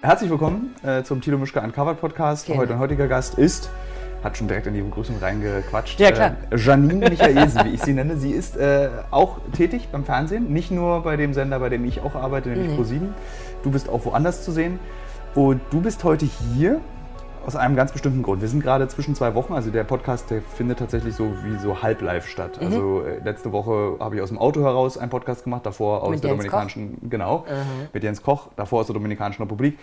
Herzlich willkommen äh, zum Tilo Mischke Uncovered Podcast. Genau. Heute heutiger Gast ist, hat schon direkt in die Begrüßung reingequatscht, Ja, klar. Äh, Janine Michaelsen, wie ich sie nenne. Sie ist äh, auch tätig beim Fernsehen, nicht nur bei dem Sender, bei dem ich auch arbeite, nämlich Nee. Pro7. Du bist auch woanders zu sehen. Und du bist heute hier aus einem ganz bestimmten Grund. Wir sind gerade zwischen zwei Wochen, also der Podcast, der findet tatsächlich so wie so halb live statt. Mhm. Also äh, letzte Woche habe ich aus dem Auto heraus einen Podcast gemacht, davor aus Mit der Jens Koch? Dominikanischen, genau, mit Jens Koch, davor aus der Dominikanischen Republik.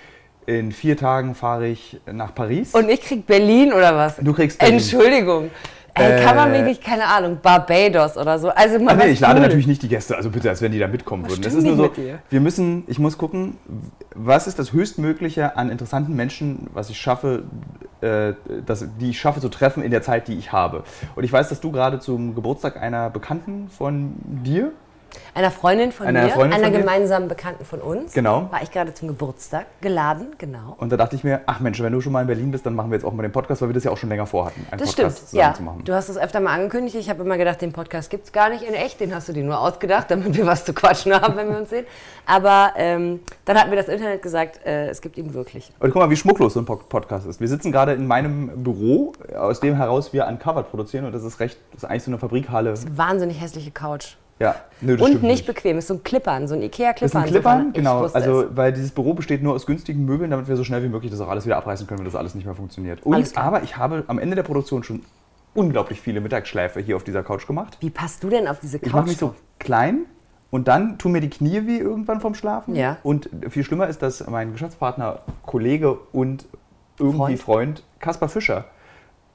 In vier Tagen fahre ich nach Paris. Und ich krieg Berlin oder was? Du kriegst Berlin. Entschuldigung. Ey, kann man Äh, wirklich, keine Ahnung, Barbados oder so. Also mal Ah, nee, ich lade Cooles. natürlich nicht die Gäste, also bitte, als wenn die da mitkommen Was würden. Das ist nur so, wir müssen, ich muss gucken, was ist das Höchstmögliche an interessanten Menschen, was ich schaffe, äh, das, die ich schaffe zu treffen in der Zeit, die ich habe. Und ich weiß, dass du gerade zum Geburtstag einer Bekannten von dir, Einer Freundin von Einer mir, Freundin einer von gemeinsamen Bekannten von uns. Genau. War ich gerade zum Geburtstag geladen, genau. und da dachte ich mir, ach Mensch, wenn du schon mal in Berlin bist, dann machen wir jetzt auch mal den Podcast, weil wir das ja auch schon länger vorhatten, einen Das Podcast stimmt, ja. zu machen. Du hast es öfter mal angekündigt. Ich habe immer gedacht, den Podcast gibt es gar nicht in echt. Den hast du dir nur ausgedacht, damit wir was zu quatschen haben, wenn wir uns sehen. Aber ähm, dann hat mir das Internet gesagt, äh, es gibt ihn wirklich. Und guck mal, wie schmucklos so ein Po- Podcast ist. Wir sitzen gerade in meinem Büro, aus dem heraus wir Uncovered produzieren und das ist recht, das ist eigentlich so eine Fabrikhalle. Wahnsinnig hässliche Couch. Ja, nö, das Und nicht bequem. Ist so ein Klippern, so ein Ikea-Klippern. sind Klippern, so von- genau. Also, weil dieses Büro besteht nur aus günstigen Möbeln, damit wir so schnell wie möglich das auch alles wieder abreißen können, wenn das alles nicht mehr funktioniert. Und, aber ich habe am Ende der Produktion schon unglaublich viele Mittagsschläfe hier auf dieser Couch gemacht. Wie passt du denn auf diese Couch? Ich mache mich so klein und dann tun mir die Knie weh irgendwann vom Schlafen. Ja. Und viel schlimmer ist, dass mein Geschäftspartner, Kollege und irgendwie Freund, Kaspar Fischer,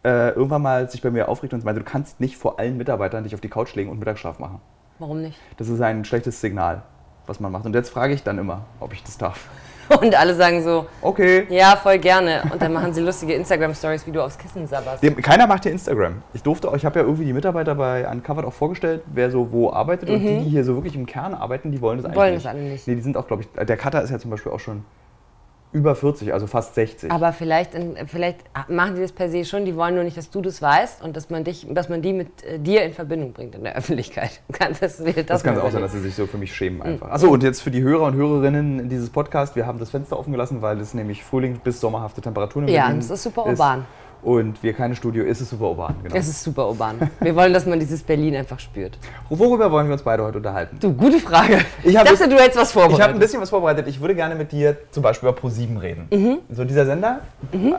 äh, irgendwann mal sich bei mir aufregt und meinte, du kannst nicht vor allen Mitarbeitern dich auf die Couch legen und Mittagsschlaf machen. Warum nicht? Das ist ein schlechtes Signal, was man macht. Und jetzt frage ich dann immer, ob ich das darf. Und alle sagen so, Okay. ja, voll gerne. Und dann machen sie lustige Instagram-Stories, wie du aufs Kissen sabberst. Keiner macht hier Instagram. Ich durfte, ich habe ja irgendwie die Mitarbeiter bei Uncovered auch vorgestellt, wer so wo arbeitet. Und die, die hier so wirklich im Kern arbeiten, die wollen das eigentlich Mhm. Wollen nicht. das alle nicht. Nee, die sind auch, glaube ich, der Cutter ist ja zum Beispiel auch schon über 40, also fast 60. Aber vielleicht, in- vielleicht machen die das per se schon, die wollen nur nicht, dass du das weißt und dass man, dich, dass man die mit äh, dir in Verbindung bringt in der Öffentlichkeit. Kannst das, das, das kann auch sein, dass sie sich so für mich Mhm. schämen einfach. Achso, und jetzt für die Hörer und Hörerinnen dieses Podcasts, wir haben das Fenster offen gelassen, weil es nämlich Frühling bis sommerhafte Temperaturen in Ja, Berlin es ist super urban. Und wir keine Studio, ist es super urban, genau. Es ist super urban. Wir wollen, dass man dieses Berlin einfach spürt. Worüber wollen wir uns beide heute unterhalten? Du, gute Frage. Ich Ich dachte, du hättest was Ich habe ein vorbereitet. bisschen was vorbereitet. Ich würde gerne mit dir zum Beispiel über Pro7 reden. Mhm. So dieser Sender,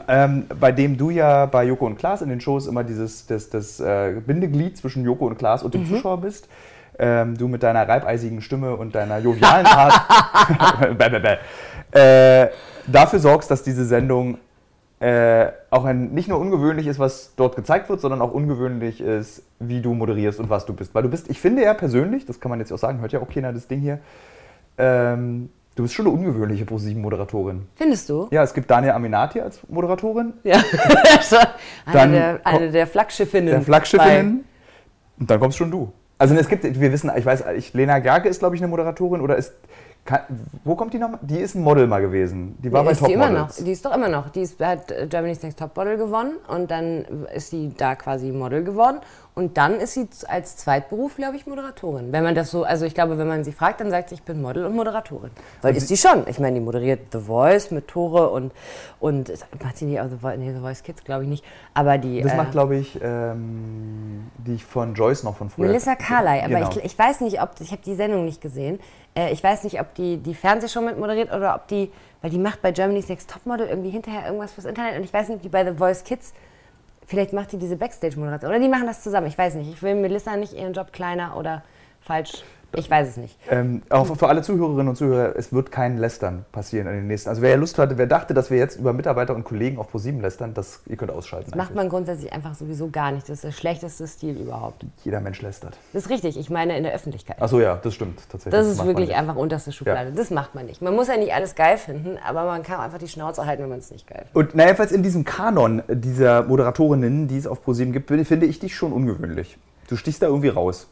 ähm, bei dem du ja bei Joko und Klaas in den Shows immer dieses das, das, äh, Bindeglied zwischen Joko und Klaas Mhm. und dem Zuschauer bist. Ähm, du mit deiner reibeisigen Stimme und deiner jovialen Art bäh, bäh, bäh, äh, dafür sorgst, dass diese Sendung äh, auch ein, nicht nur ungewöhnlich ist, was dort gezeigt wird, sondern auch ungewöhnlich ist, wie du moderierst und was du bist. Weil du bist, ich finde ja persönlich, das kann man jetzt auch sagen, hört ja auch keiner das Ding hier, ähm, du bist schon eine ungewöhnliche Pro7-Moderatorin. Findest du? Ja, es gibt Daniel Aminati als Moderatorin, Ja. Eine, der, eine der Flaggschiffinnen. der Flaggschiffinnen, und dann kommst schon du. Also es gibt, wir wissen, ich weiß, ich, Lena Gerke ist, glaube ich, eine Moderatorin oder ist, kann, wo kommt die nochmal? Die ist ein Model mal gewesen. Die war Nee, bei ist die immer noch. Die ist doch immer noch. Die ist, hat äh, Germany's Next Topmodel gewonnen und dann ist sie da quasi Model geworden. Und dann ist sie als Zweitberuf, glaube ich, Moderatorin. Wenn man das so, also ich glaube, wenn man sie fragt, dann sagt sie, ich bin Model und Moderatorin. Weil ist sie schon. Ich meine, die moderiert The Voice mit Tore und, und macht sie nicht auch The Voice, nee, The Voice Kids, glaube ich nicht. Aber die. Das äh, macht, glaube ich, ähm, die von Joyce noch von früher. Melissa Carley, aber Genau. ich, ich weiß nicht, ob, ich habe die Sendung nicht gesehen, äh, ich weiß nicht, ob die die Fernsehshow mit moderiert oder ob die, weil die macht bei Germany's Next Topmodel irgendwie hinterher irgendwas fürs Internet und ich weiß nicht, ob die bei The Voice Kids, vielleicht macht die diese Backstage-Moderation oder die machen das zusammen, ich weiß nicht. Ich will Melissa nicht ihren Job kleiner oder falsch, ich weiß es nicht. Ähm, auch für alle Zuhörerinnen und Zuhörer, es wird kein Lästern passieren in den nächsten. Also wer ja Lust hatte, wer dachte, dass wir jetzt über Mitarbeiter und Kollegen auf ProSieben lästern, das ihr könnt ausschalten. Das macht man grundsätzlich einfach sowieso gar nicht. Das ist der schlechteste Stil überhaupt. Jeder Mensch lästert. Das ist richtig, ich meine in der Öffentlichkeit. Achso, ja, das stimmt tatsächlich. Das ist macht man wirklich einfach unterste Schublade. Ja. Das macht man nicht. Man muss ja nicht alles geil finden, aber man kann einfach die Schnauze halten, wenn man es nicht geil findet. Und na, jedenfalls in diesem Kanon dieser Moderatorinnen, die es auf ProSieben gibt, finde ich dich schon ungewöhnlich. Du stichst da irgendwie raus.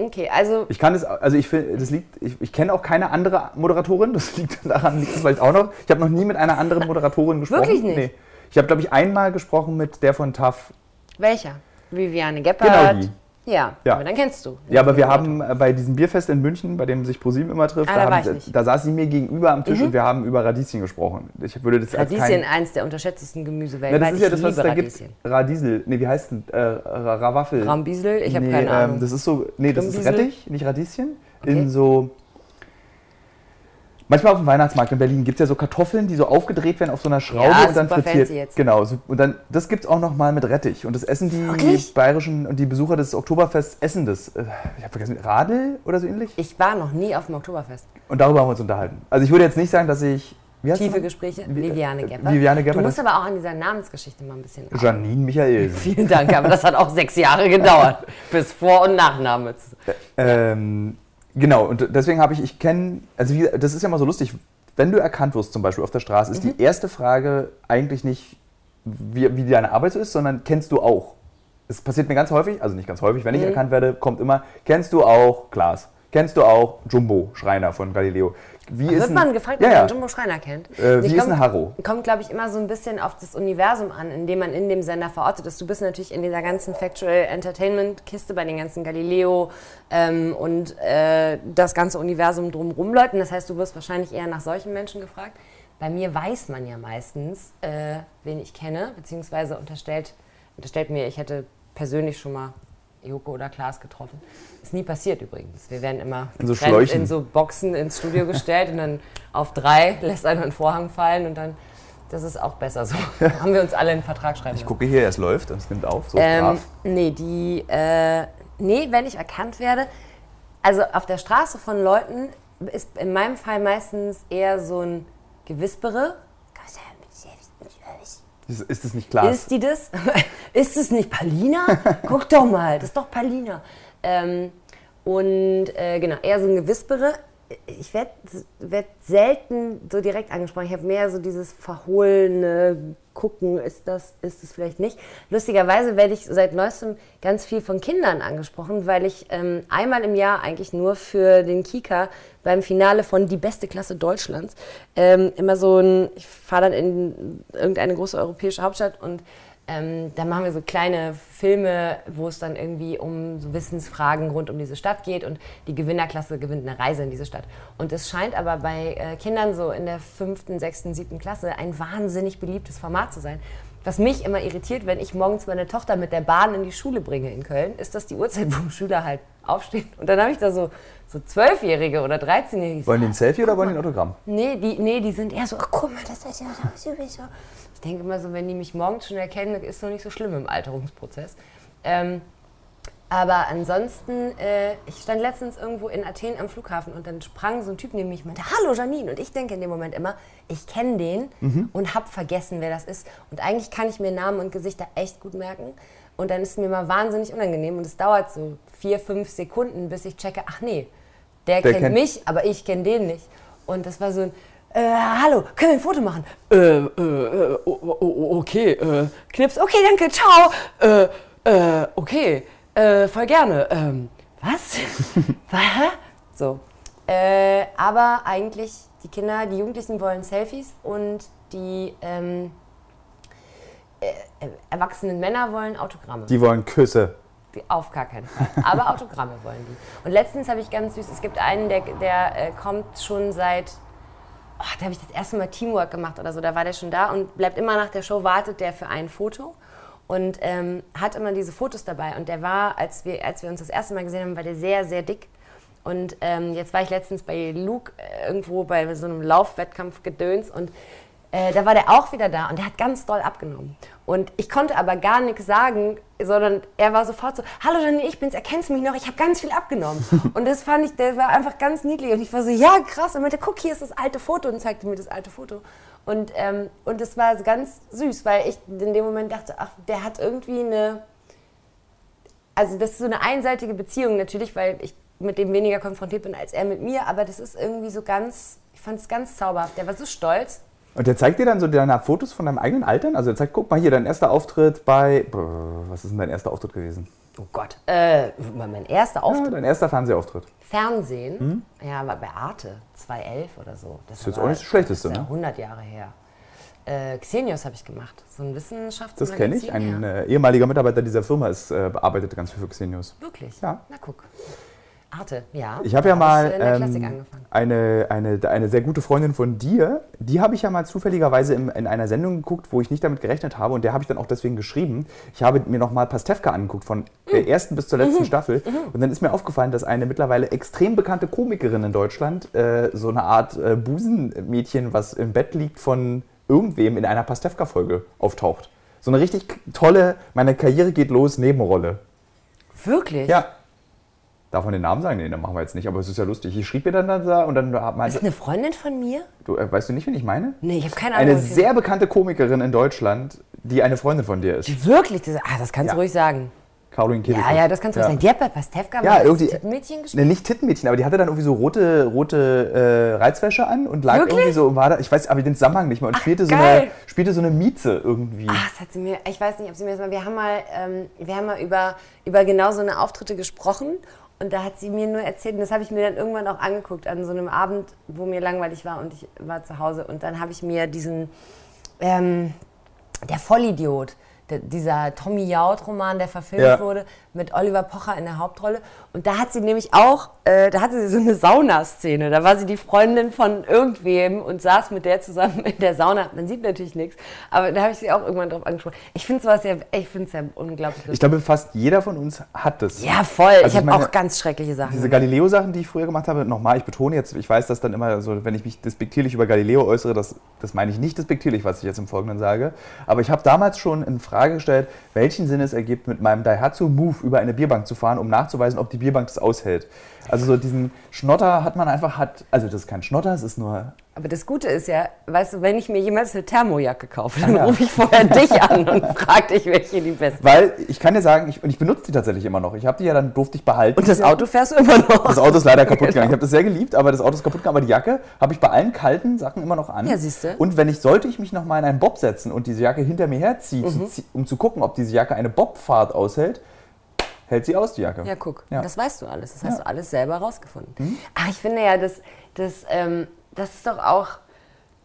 Okay, also Ich kann es, also ich finde, das liegt, ich, ich kenne auch keine andere Moderatorin, das liegt daran, liegt es vielleicht auch noch. Ich habe noch nie mit einer anderen Moderatorin gesprochen. Wirklich nicht? Nee. Ich habe, glaube ich, einmal gesprochen mit der von TAF. welcher? Viviane Gebhardt. Genau die. Ja, Ja. aber dann kennst du. Ja, aber wir haben äh, bei diesem Bierfest in München, bei dem sich ProSieben immer trifft, Ah, da, da haben, da saß sie mir gegenüber am Tisch und wir haben über Radieschen gesprochen. Ich würde das als Radieschen, kein, eins der unterschätztesten Gemüse weltweit. das ist ja das, was es da gibt. Radiesel. Nee, wie heißt denn? Äh, Ra- Rawaffel. Rambiesel? Ich habe nee, keine Ahnung. Ähm, das ist so, nee, das ist? Rettich, nicht Radieschen. Okay. In so. Manchmal auf dem Weihnachtsmarkt in Berlin gibt es ja so Kartoffeln, die so aufgedreht werden auf so einer Schraube Ja, und dann frittiert. jetzt. Genau, und dann das gibt es auch noch mal mit Rettich und das essen die Wirklich? bayerischen und die Besucher des Oktoberfests essen das. Äh, Ich habe vergessen, Radel oder so ähnlich. ich war noch nie auf dem Oktoberfest. Und darüber haben wir uns unterhalten. Also ich würde jetzt nicht sagen, dass ich Tiefe? Gespräche. Wie- Viviane äh, Gepper. Viviane Gepper, Du musst aber auch an dieser Namensgeschichte mal ein bisschen. Janine Michael. Vielen Dank, aber das hat auch sechs Jahre gedauert. bis Vor- und Nachname. Ähm, genau, und deswegen habe ich, ich kenne, also wie, das ist ja mal so lustig, wenn du erkannt wirst, zum Beispiel auf der Straße, ist die erste Frage eigentlich nicht, wie, wie deine Arbeit so ist, sondern kennst du auch? Es passiert mir ganz häufig, also nicht ganz häufig, wenn ich erkannt werde, kommt immer, kennst du auch Klaas? Kennst du auch Jumbo Schreiner von Galileo? Wie ist Wird ein- man gefragt, ob ja. man Jumbo Schreiner kennt? Äh, ich wie ist komm- ein Harro? Kommt, glaube ich, immer so ein bisschen auf das Universum an, in dem man in dem Sender verortet ist. Du bist natürlich in dieser ganzen Factual Entertainment-Kiste bei den ganzen Galileo ähm, und äh, das ganze Universum drumherum Leuten. Das heißt, du wirst wahrscheinlich eher nach solchen Menschen gefragt. Bei mir weiß man ja meistens, äh, wen ich kenne, beziehungsweise unterstellt, unterstellt mir, ich hätte persönlich schon mal Joko oder Klaas getroffen. Ist nie passiert übrigens. Wir werden immer In so in so Boxen ins Studio gestellt und dann auf drei lässt einer einen Vorhang fallen und dann, das ist auch besser so. Haben wir uns alle einen Vertrag schreiben Ich lassen. gucke hier, es läuft und es nimmt auf, so Ähm, brav. nee, die, äh, nee, wenn ich erkannt werde, also auf der Straße von Leuten ist in meinem Fall meistens eher so ein Gewispere. Ist, ist das nicht Klaas? Ist die das? ist es nicht Palina? Guck doch mal, das ist doch Palina. Ähm, und äh, genau, eher so ein Gewispere. Ich werde werd selten so direkt angesprochen. Ich habe mehr so dieses verhohlene Gucken, ist das, ist es vielleicht nicht. Lustigerweise werde ich seit neuestem ganz viel von Kindern angesprochen, weil ich ähm, einmal im Jahr eigentlich nur für den Kika beim Finale von Die beste Klasse Deutschlands ähm, immer so ein, ich fahre dann in irgendeine große europäische Hauptstadt und ähm, da machen wir so kleine Filme, wo es dann irgendwie um so Wissensfragen rund um diese Stadt geht und die Gewinnerklasse gewinnt eine Reise in diese Stadt. Und es scheint aber bei äh, Kindern so in der fünften, sechsten, siebten Klasse ein wahnsinnig beliebtes Format zu sein. Was mich immer irritiert, wenn ich morgens meine Tochter mit der Bahn in die Schule bringe in Köln, ist das die Uhrzeit, wo Schüler halt aufstehen. Und dann habe ich da so so Zwölfjährige oder 13-Jährige. die so, Wollen die ein Selfie oder wollen die ein Autogramm? Nee, die, nee, die sind eher so, ach guck mal, das ist ja sowieso. Ich denke immer so, wenn die mich morgens schon erkennen, ist noch nicht so schlimm im Alterungsprozess. Ähm, aber ansonsten, äh, ich stand letztens irgendwo in Athen am Flughafen und dann sprang so ein Typ neben mich und meinte, hallo Janine. Und ich denke in dem Moment immer, ich kenne den und habe vergessen, wer das ist. Und eigentlich kann ich mir Namen und Gesichter echt gut merken. Und dann ist es mir mal wahnsinnig unangenehm und es dauert so vier, fünf Sekunden, bis ich checke, ach nee, der, Der kennt, kennt- mich, aber ich kenne den nicht. Und das war so ein, äh, hallo, können wir ein Foto machen? Äh, äh, äh, okay, äh, Knips, okay, danke, ciao. Äh, äh, okay, äh, voll gerne. Ähm, was? was? So. Äh, aber eigentlich, die Kinder, die Jugendlichen wollen Selfies und die ähm, äh, erwachsenen Männer wollen Autogramme. Die wollen Küsse. Die- Auf gar keinen Fall. Aber Autogramme wollen die. Und letztens habe ich ganz süß, es gibt einen, der, der äh, kommt schon seit, oh, da habe ich das erste Mal Teamwork gemacht oder so, da war der schon da und bleibt immer nach der Show, wartet der für ein Foto und ähm, hat immer diese Fotos dabei. Und der war, als wir, als wir uns das erste Mal gesehen haben, war der sehr, sehr dick. Und ähm, jetzt war ich letztens bei Luke äh, irgendwo bei so einem Laufwettkampf gedöns und äh, da war der auch wieder da und der hat ganz doll abgenommen. Und ich konnte aber gar nichts sagen, sondern er war sofort so, hallo Janine, ich bin's, erkennst du mich noch? Ich habe ganz viel abgenommen. und das fand ich, der war einfach ganz niedlich. Und ich war so, ja krass. Und meinte, guck, hier ist das alte Foto und zeigte mir das alte Foto. Und, ähm, und das war ganz süß, weil ich in dem Moment dachte, ach, der hat irgendwie eine, also das ist so eine einseitige Beziehung natürlich, weil ich mit dem weniger konfrontiert bin als er mit mir, aber das ist irgendwie so ganz, ich fand es ganz zauberhaft. Der war so stolz. Und der zeigt dir dann so deine Fotos von deinem eigenen Altern? Also er zeigt, guck mal hier, dein erster Auftritt bei. Was ist denn dein erster Auftritt gewesen? Oh Gott. Äh, mein erster Ja, Auftritt. dein erster Fernsehauftritt. Fernsehen, ja, war bei Arte, 2011 oder so. Das Hm? jetzt auch nicht das Schlechteste, das ist ja ne? 100 Jahre her. Äh, Xenios habe ich gemacht. So ein Wissenschaftsmagazin. Das kenne ich. Ein ja. äh, ehemaliger Mitarbeiter dieser Firma ist, äh, arbeitet ganz viel für Xenius. Wirklich? Ja. Na guck. Arte, ja. Ich habe ja Da mal ähm, eine, eine, eine sehr gute Freundin von dir, die habe ich ja mal zufälligerweise in, in einer Sendung geguckt, wo ich nicht damit gerechnet habe und der habe ich dann auch deswegen geschrieben. Ich habe mir nochmal Pastewka angeguckt, von der ersten bis zur letzten Staffel und dann ist mir aufgefallen, dass eine mittlerweile extrem bekannte Komikerin in Deutschland äh, so eine Art äh, Busenmädchen, was im Bett liegt von irgendwem in einer Pastewka-Folge auftaucht. So eine richtig tolle, meine Karriere geht los, Nebenrolle. Wirklich? Ja. Darf man den Namen sagen? Nee, dann machen wir jetzt nicht, aber es ist ja lustig. Ich schrieb mir dann da und dann Ist meinte, eine Freundin von mir? du, äh, weißt du nicht, wen ich meine? Nee, ich habe keine Ahnung. Eine sehr bekannte Komikerin in Deutschland, die eine Freundin von dir ist. Die wirklich? Das, ah, das kannst Ja. du ruhig sagen. Caroline Kebekus. Ja, ja, das kannst du ruhig sagen. Die hat bei Pastewka Ja, irgendwie- Tittenmädchen gespielt. Ne, nicht Tittenmädchen, aber die hatte dann irgendwie so rote, rote äh, Reizwäsche an und lag Wirklich? irgendwie so und war da, ich weiß aber den Zusammenhang nicht mehr und spielte, so eine, spielte so eine Mieze irgendwie. Ach, das hat sie mir, ich weiß nicht, ob sie mir das mal, wir haben mal, ähm, wir haben mal über, über genau so eine Auftritte gesprochen und da hat sie mir nur erzählt und das habe ich mir dann irgendwann auch angeguckt an so einem Abend, wo mir langweilig war und ich war zu Hause und dann habe ich mir diesen, ähm, der Vollidiot, der, dieser Tommy Jaud-Roman, der verfilmt Ja. wurde, mit Oliver Pocher in der Hauptrolle. Und da hat sie nämlich auch, äh, da hatte sie so eine Saunaszene. Da war sie die Freundin von irgendwem und saß mit der zusammen in der Sauna. Man sieht natürlich nichts, aber da habe ich sie auch irgendwann drauf angesprochen. Ich finde sowas ja, ich finde es ja unglaublich Ich lustig. glaube, fast jeder von uns hat das. Ja, voll. Also ich habe auch ganz schreckliche Sachen. Diese. Galileo-Sachen, die ich früher gemacht habe, nochmal, ich betone jetzt, ich weiß, dass dann immer so, wenn ich mich despektierlich über Galileo äußere, das, das meine ich nicht despektierlich, was ich jetzt im Folgenden sage. Aber ich habe damals schon in Frage gestellt, welchen Sinn es ergibt, mit meinem Daihatsu Move über eine Bierbank zu fahren, um nachzuweisen, ob die Bierbank das aushält. Also so diesen Schnotter hat man einfach, hat, also das ist kein Schnotter, es ist nur Aber das Gute ist ja, weißt du, wenn ich mir jemals eine Thermojacke kaufe, dann ja. rufe ich vorher dich an und frage dich, welche die beste ist. Weil ich kann dir sagen, ich, und ich benutze die tatsächlich immer noch. Ich habe die ja dann durfte ich behalten. Und das Auto fährst du immer noch. Das Auto ist leider kaputt gegangen. Ich Genau. habe das sehr geliebt, aber das Auto ist kaputt gegangen. Aber die Jacke habe ich bei allen kalten Sachen immer noch an. Ja, siehste. Und wenn ich, sollte ich mich noch mal in einen Bob setzen und diese Jacke hinter mir herziehe, Mhm. um zu gucken, ob diese Jacke eine Bobfahrt aushält, hält sie aus, die Jacke. Ja, guck, Ja. das weißt du alles. Das hast Ja. du alles selber rausgefunden. Ach, ich finde ja, das, das, ähm, das ist doch auch,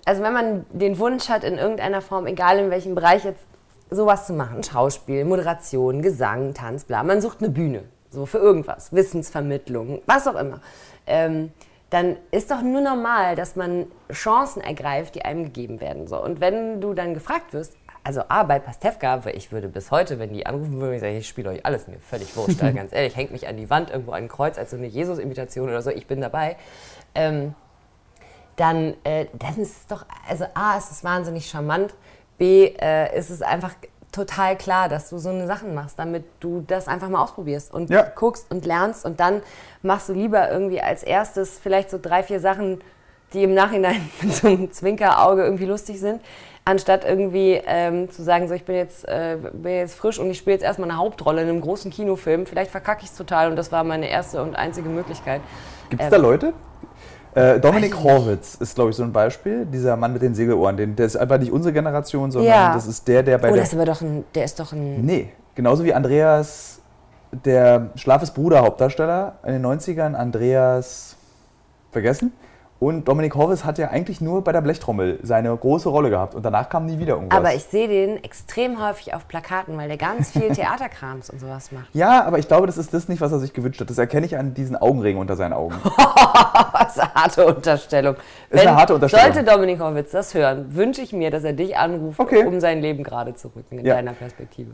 also wenn man den Wunsch hat, in irgendeiner Form, egal in welchem Bereich jetzt, sowas zu machen, Schauspiel, Moderation, Gesang, Tanz, bla, man sucht eine Bühne, so für irgendwas, Wissensvermittlung, was auch immer. Ähm, dann ist doch nur normal, dass man Chancen ergreift, die einem gegeben werden. So. Und wenn du dann gefragt wirst, also A, bei Pastewka, weil ich würde bis heute, wenn die anrufen würden, ich sagen, ich spiele euch alles, mir völlig wurscht, ganz ehrlich, hängt mich an die Wand, irgendwo an ein Kreuz, als so eine Jesus-Imitation oder so, ich bin dabei. Ähm, dann, äh, dann ist es doch, also A, ist es wahnsinnig charmant, B, äh, ist es einfach total klar, dass du so eine Sachen machst, damit du das einfach mal ausprobierst und Ja. guckst und lernst und dann machst du lieber irgendwie als erstes vielleicht so drei, vier Sachen, die im Nachhinein mit so einem Zwinkerauge irgendwie lustig sind, anstatt irgendwie ähm, zu sagen, so ich bin jetzt, äh, bin jetzt frisch und ich spiele jetzt erstmal eine Hauptrolle in einem großen Kinofilm, vielleicht verkacke ich es total und das war meine erste und einzige Möglichkeit. Gibt es Ähm, da Leute? Äh, Dominik. Horwitz ist, glaube ich, so ein Beispiel. Dieser Mann mit den Segelohren. Den, der ist einfach nicht unsere Generation, sondern Ja. das ist der, der bei Oh, der das ist aber doch ein, der ist doch ein, Nee, genauso wie Andreas, der Schlafes Bruder Hauptdarsteller in den 90ern, Andreas vergessen. Und Dominik Horvis hat ja eigentlich nur bei der Blechtrommel seine große Rolle gehabt und danach kam nie wieder irgendwas. aber ich sehe den extrem häufig auf Plakaten, weil der ganz viel Theaterkrams und sowas macht. ja, aber ich glaube, das ist das nicht, was er sich gewünscht hat. Das erkenne ich an diesen Augenringen unter seinen Augen. Was eine harte Unterstellung. Ist eine harte Unterstellung. Sollte Dominik Horwitz das hören, wünsche ich mir, dass er dich anruft, Okay. um sein Leben gerade zu rücken, in Ja. deiner Perspektive.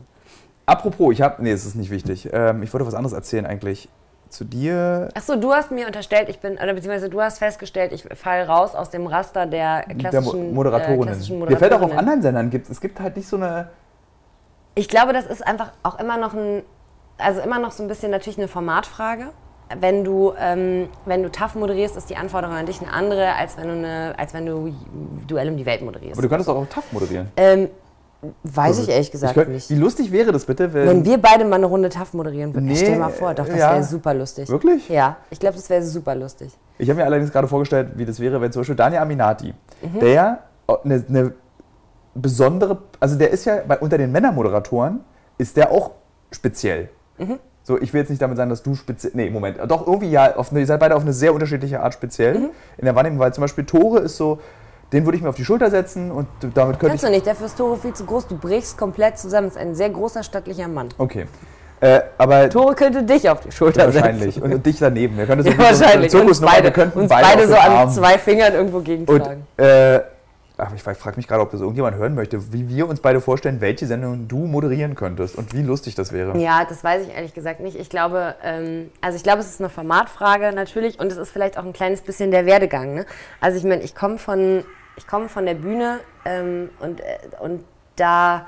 Apropos, ich habe, nee, es ist nicht wichtig. Ähm, ich wollte was anderes erzählen eigentlich. Zu dir, Achso, du hast mir unterstellt, ich bin, oder beziehungsweise du hast festgestellt, ich falle raus aus dem Raster der der klassischen, Mo Moderatorinnen. Äh, klassischen Mir fällt auch auf anderen Sendern gibt es gibt halt nicht so eine. Ich glaube, das ist einfach auch immer noch ein, also immer noch so ein bisschen natürlich eine Formatfrage. Wenn du, ähm, wenn du TAF moderierst, ist die Anforderung an dich eine andere, als wenn du, eine, als wenn du Duell um die Welt moderierst. Aber du könntest auch auf TAF moderieren. ähm, weiß ich ehrlich gesagt Ich könnt- nicht. Wie lustig wäre das bitte, wenn. Wenn wir beide mal eine Runde TAF moderieren würden. Nee, Stell dir mal vor, doch, das ja. wäre super lustig. Wirklich? Ja, ich glaube, das wäre super lustig. Ich habe mir allerdings gerade vorgestellt, wie das wäre, wenn zum Beispiel Daniel Aminati, Mhm. der eine, eine besondere, also der ist ja unter den Männermoderatoren, ist der auch speziell. Mhm. So, ich will jetzt nicht damit sagen, dass du speziell, nee, Moment, doch irgendwie ja, auf eine, ihr seid beide auf eine sehr unterschiedliche Art speziell Mhm. in der Wahrnehmung, weil zum Beispiel Tore ist so, Den würde ich mir auf die Schulter setzen und damit könnte Kannst ich. du nicht, dafür ist Tore viel zu groß. Du brichst komplett zusammen. Das ist ein sehr großer, stattlicher Mann. Okay. Äh, aber Tore könnte dich auf die Schulter setzen. wahrscheinlich. Und, und dich daneben. Wir Ja, so eine wahrscheinlich. Uns beide, wir könnten uns beide, beide so an zwei Fingern irgendwo Und gegentragen. äh, ach, ich frage mich gerade, ob das irgendjemand hören möchte, wie wir uns beide vorstellen, welche Sendung du moderieren könntest und wie lustig das wäre. Ja, das weiß ich ehrlich gesagt nicht. Ich glaube, ähm, also ich glaube, es ist eine Formatfrage natürlich und es ist vielleicht auch ein kleines bisschen der Werdegang. Ne? Also ich meine, ich komme von, ich komme von der Bühne ähm, und, äh, und da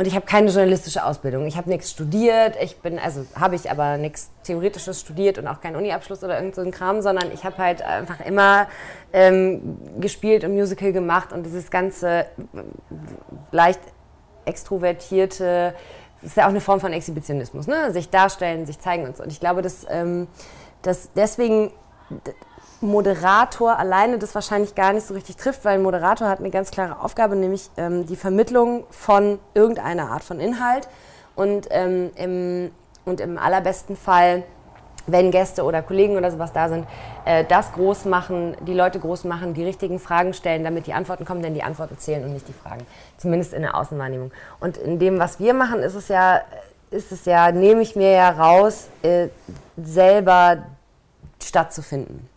und ich habe keine journalistische Ausbildung. Ich habe nichts studiert. Ich bin, also habe ich aber nichts Theoretisches studiert und auch keinen Uni-Abschluss oder irgend so ein Kram, sondern ich habe halt einfach immer ähm, gespielt und Musical gemacht und dieses ganze leicht extrovertierte, ist ja auch eine Form von Exhibitionismus, ne? sich darstellen, sich zeigen und so. Und ich glaube, dass, ähm, dass deswegen Moderator alleine das wahrscheinlich gar nicht so richtig trifft, weil ein Moderator hat eine ganz klare Aufgabe, nämlich ähm, die Vermittlung von irgendeiner Art von Inhalt und, ähm, im, und im allerbesten Fall wenn Gäste oder Kollegen oder sowas da sind, äh, das groß machen, die Leute groß machen, die richtigen Fragen stellen, damit die Antworten kommen, denn die Antworten zählen und nicht die Fragen. Zumindest in der Außenwahrnehmung. Und in dem, was wir machen, ist es ja, ist es ja, nehme ich mir ja raus, äh, selber stattzufinden.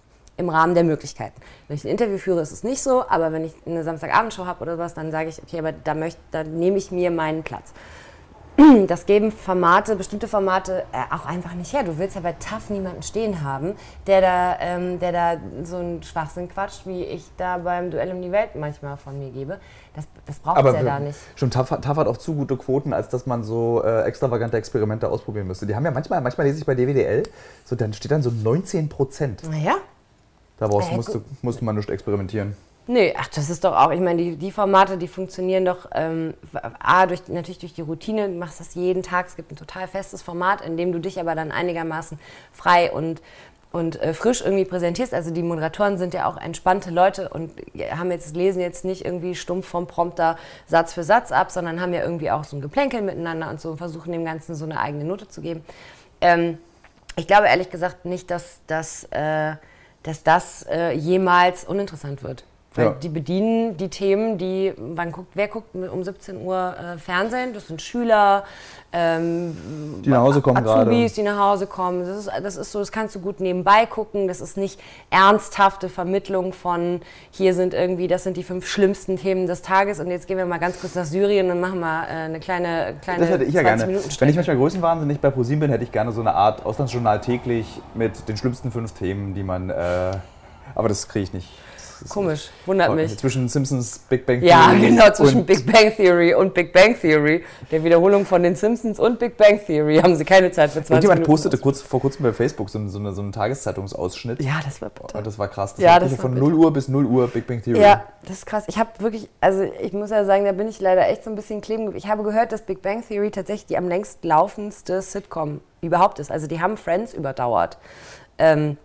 Im Rahmen der Möglichkeiten. Wenn ich ein Interview führe, ist es nicht so, aber wenn ich eine Samstagabendshow habe oder was, dann sage ich, okay, aber da, möchte, da nehme ich mir meinen Platz das geben Formate, bestimmte Formate äh, auch einfach nicht her. Du willst ja bei TAF niemanden stehen haben, der da, ähm, der da so einen Schwachsinn quatscht, wie ich da beim Duell um die Welt manchmal von mir gebe. Das, das braucht es ja da nicht. schon TAF, hat- TAF hat auch zu gute Quoten, als dass man so äh, extravagante Experimente ausprobieren müsste. Die haben ja manchmal, manchmal lese ich bei DWDL, so, dann steht dann so 19 Prozent. Naja. Daraus Äh, musste, musste man nicht experimentieren. Nee, ach, das ist doch auch, ich meine, die, die Formate, die funktionieren doch, ähm, A, durch, natürlich durch die Routine, du machst das jeden Tag, es gibt ein total festes Format, in dem du dich aber dann einigermaßen frei und, und äh, frisch irgendwie präsentierst. Also die Moderatoren sind ja auch entspannte Leute und haben jetzt, lesen jetzt nicht irgendwie stumpf vom Prompter Satz für Satz ab, sondern haben ja irgendwie auch so ein Geplänkel miteinander und so und versuchen dem Ganzen so eine eigene Note zu geben. Ähm, ich glaube ehrlich gesagt nicht, dass, dass, äh, dass das äh, jemals uninteressant wird. Weil Ja. die bedienen die Themen, die, wann guckt, wer guckt um 17 Uhr äh, Fernsehen? Das sind Schüler, ähm, Die nach Hause kommen gerade. Azubis, die nach Hause kommen. Das ist, das ist so, das kannst du gut nebenbei gucken. Das ist nicht ernsthafte Vermittlung von, hier sind irgendwie, das sind die fünf schlimmsten Themen des Tages und jetzt gehen wir mal ganz kurz nach Syrien und machen mal äh, eine kleine, kleine Das hätte ich ja 20 gerne. Minuten Wenn ich manchmal größenwahnsinnig bei ProSieben bin, hätte ich gerne so eine Art Auslandsjournal täglich mit den schlimmsten fünf Themen, die man. Äh, aber das kriege ich nicht. Komisch, wundert mich. Zwischen Simpsons, Big Bang Ja, Theory genau, zwischen Big Bang Theory und Big Bang Theory, der Wiederholung von den Simpsons und Big Bang Theory, haben sie keine Zeit für 20 Irgendjemand Minuten. postete kurz, vor kurzem bei Facebook so, so, eine, so einen Tageszeitungsausschnitt. Ja, das war bitter. Und das war krass. Das Ja, war das war von bitter. 0 Uhr bis 0 Uhr Big Bang Theory. Ja, das ist krass. Ich habe wirklich, also ich muss ja sagen, da bin ich leider echt so ein bisschen kleben. Ich habe gehört, dass Big Bang Theory tatsächlich die am längst laufendste Sitcom überhaupt ist. Also die haben Friends überdauert. Ähm,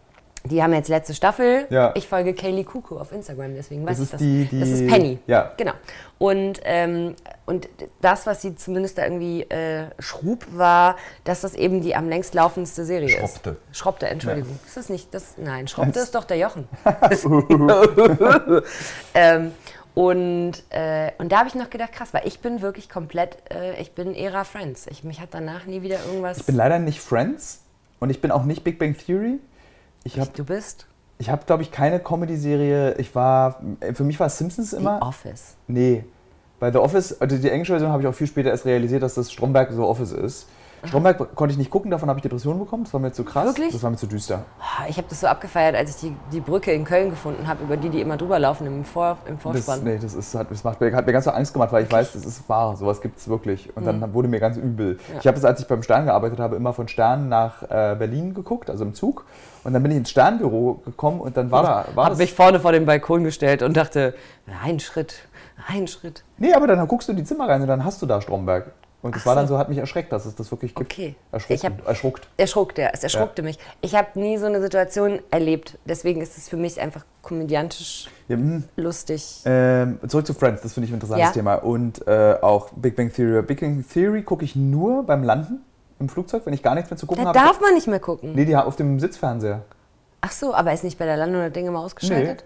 die haben jetzt letzte Staffel. Ja. Ich folge Kaylee Kuku auf Instagram, deswegen weiß Das ich ist die- die- das ist Penny. ja. Genau. Und, ähm, und das, was sie zumindest da irgendwie äh, schrub, war, dass das eben die am längst laufendste Serie Schroppte. ist. Schroppte, Entschuldigung. Ist das nicht das? Nein, Schroppte ist doch der Jochen. ähm, und, äh, und da habe ich noch gedacht, krass, weil ich bin wirklich komplett, äh, ich bin Ära Friends. Ich, mich hat danach nie wieder irgendwas. Ich bin leider nicht Friends und ich bin auch nicht Big Bang Theory. Ich habe, du bist ich hab, glaube ich, keine Comedy-Serie. Ich war, für mich war Simpsons The immer. Office. Nee. Bei The Office, also die englische Version habe ich auch viel später erst realisiert, dass das Stromberg The Office ist. Stromberg konnte ich nicht gucken, davon habe ich Depressionen bekommen. Das war mir zu krass. Wirklich? Das war mir zu düster. Ah, Ich habe das so abgefeiert, als ich die, die Brücke in Köln gefunden habe, über die die immer drüber laufen im, Vor, im Das, Vorspann. nee, das, ist, hat, das macht, mir- hat mir ganz so Angst gemacht, weil ich weiß, das ist wahr. Sowas gibt es wirklich. Und dann wurde mir ganz übel. Mhm. Ja. Ich habe das, als ich beim Stern gearbeitet habe, immer von Stern nach äh, Berlin geguckt, also im Zug. Und dann bin ich ins Sternbüro gekommen und dann war da. War habe das, mich vorne vor den Balkon gestellt und dachte, ein Schritt, ein Schritt. nee, aber dann guckst du in die Zimmer rein und dann hast du da Stromberg. Und das Ach war dann so. so, hat mich erschreckt, dass es das wirklich gibt. Okay. Ich hab- erschruckt. Erschruckt, ja, es erschruckte mich. Ich habe nie so eine Situation erlebt, deswegen ist es für mich einfach komödiantisch Ja, hm. lustig. Ähm, zurück zu Friends, das finde ich ein interessantes Ja. Thema. Und äh, auch Big Bang Theory. Big Bang Theory gucke ich nur beim Landen im Flugzeug, wenn ich gar nichts mehr zu gucken Da habe. darf man nicht mehr gucken. Nee, die haben auf dem Sitzfernseher. Ach so, aber ist nicht bei der Landung der Dinge mal ausgeschaltet?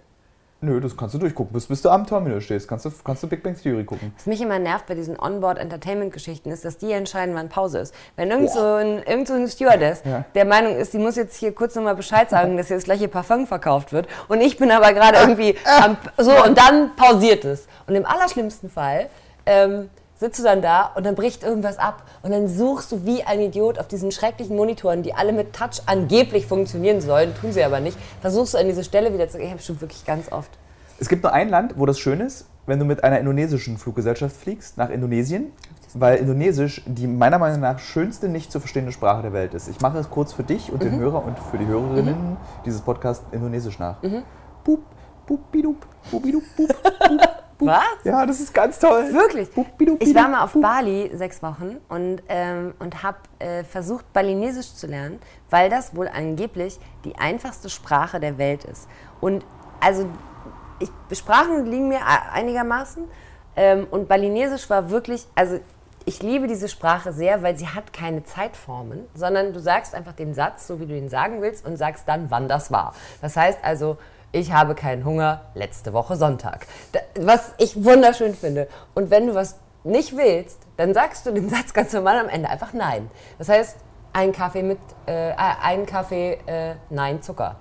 Nö, das kannst du durchgucken. Bis, bis du am Terminal stehst, kannst du, kannst du Big Bang Theory gucken. Was mich immer nervt bei diesen Onboard-Entertainment-Geschichten ist, dass die entscheiden, wann Pause ist. Wenn irgend so ein, irgend so ein Stewardess Ja. der Meinung ist, die muss jetzt hier kurz nochmal Bescheid sagen, dass hier das gleiche Parfum verkauft wird und ich bin aber gerade irgendwie am, so und dann pausiert es. Und im allerschlimmsten Fall ähm, sitzt du dann da und dann bricht irgendwas ab und dann suchst du wie ein Idiot auf diesen schrecklichen Monitoren, die alle mit Touch angeblich funktionieren sollen, tun sie aber nicht, versuchst du an diese Stelle wieder zu Ich habe schon wirklich ganz oft. Es gibt nur ein Land, wo das schön ist, wenn du mit einer indonesischen Fluggesellschaft fliegst, nach Indonesien. Weil Indonesisch die meiner Meinung nach schönste nicht zu verstehende Sprache der Welt ist. Ich mache es kurz für dich und den Hörer und für die Hörerinnen dieses Podcasts Indonesisch nach. Pup, pup, bidup, bubidup, pup, pup, pup. Was? Ja, das ist ganz toll. Wirklich? Pup, bidup, Ich war mal auf pup. Bali sechs Wochen und, ähm, und habe äh, versucht, Balinesisch zu lernen, weil das wohl angeblich die einfachste Sprache der Welt ist. Und also, ich, Sprachen liegen mir einigermaßen ähm, und Balinesisch war wirklich, also ich liebe diese Sprache sehr, weil sie hat keine Zeitformen, sondern du sagst einfach den Satz, so wie du ihn sagen willst und sagst dann, wann das war. Das heißt also, ich habe keinen Hunger, letzte Woche Sonntag. Was ich wunderschön finde. Und wenn du was nicht willst, dann sagst du den Satz ganz normal am Ende einfach Nein. Das heißt, ein Kaffee mit, äh, ein Kaffee, äh, Nein Zucker.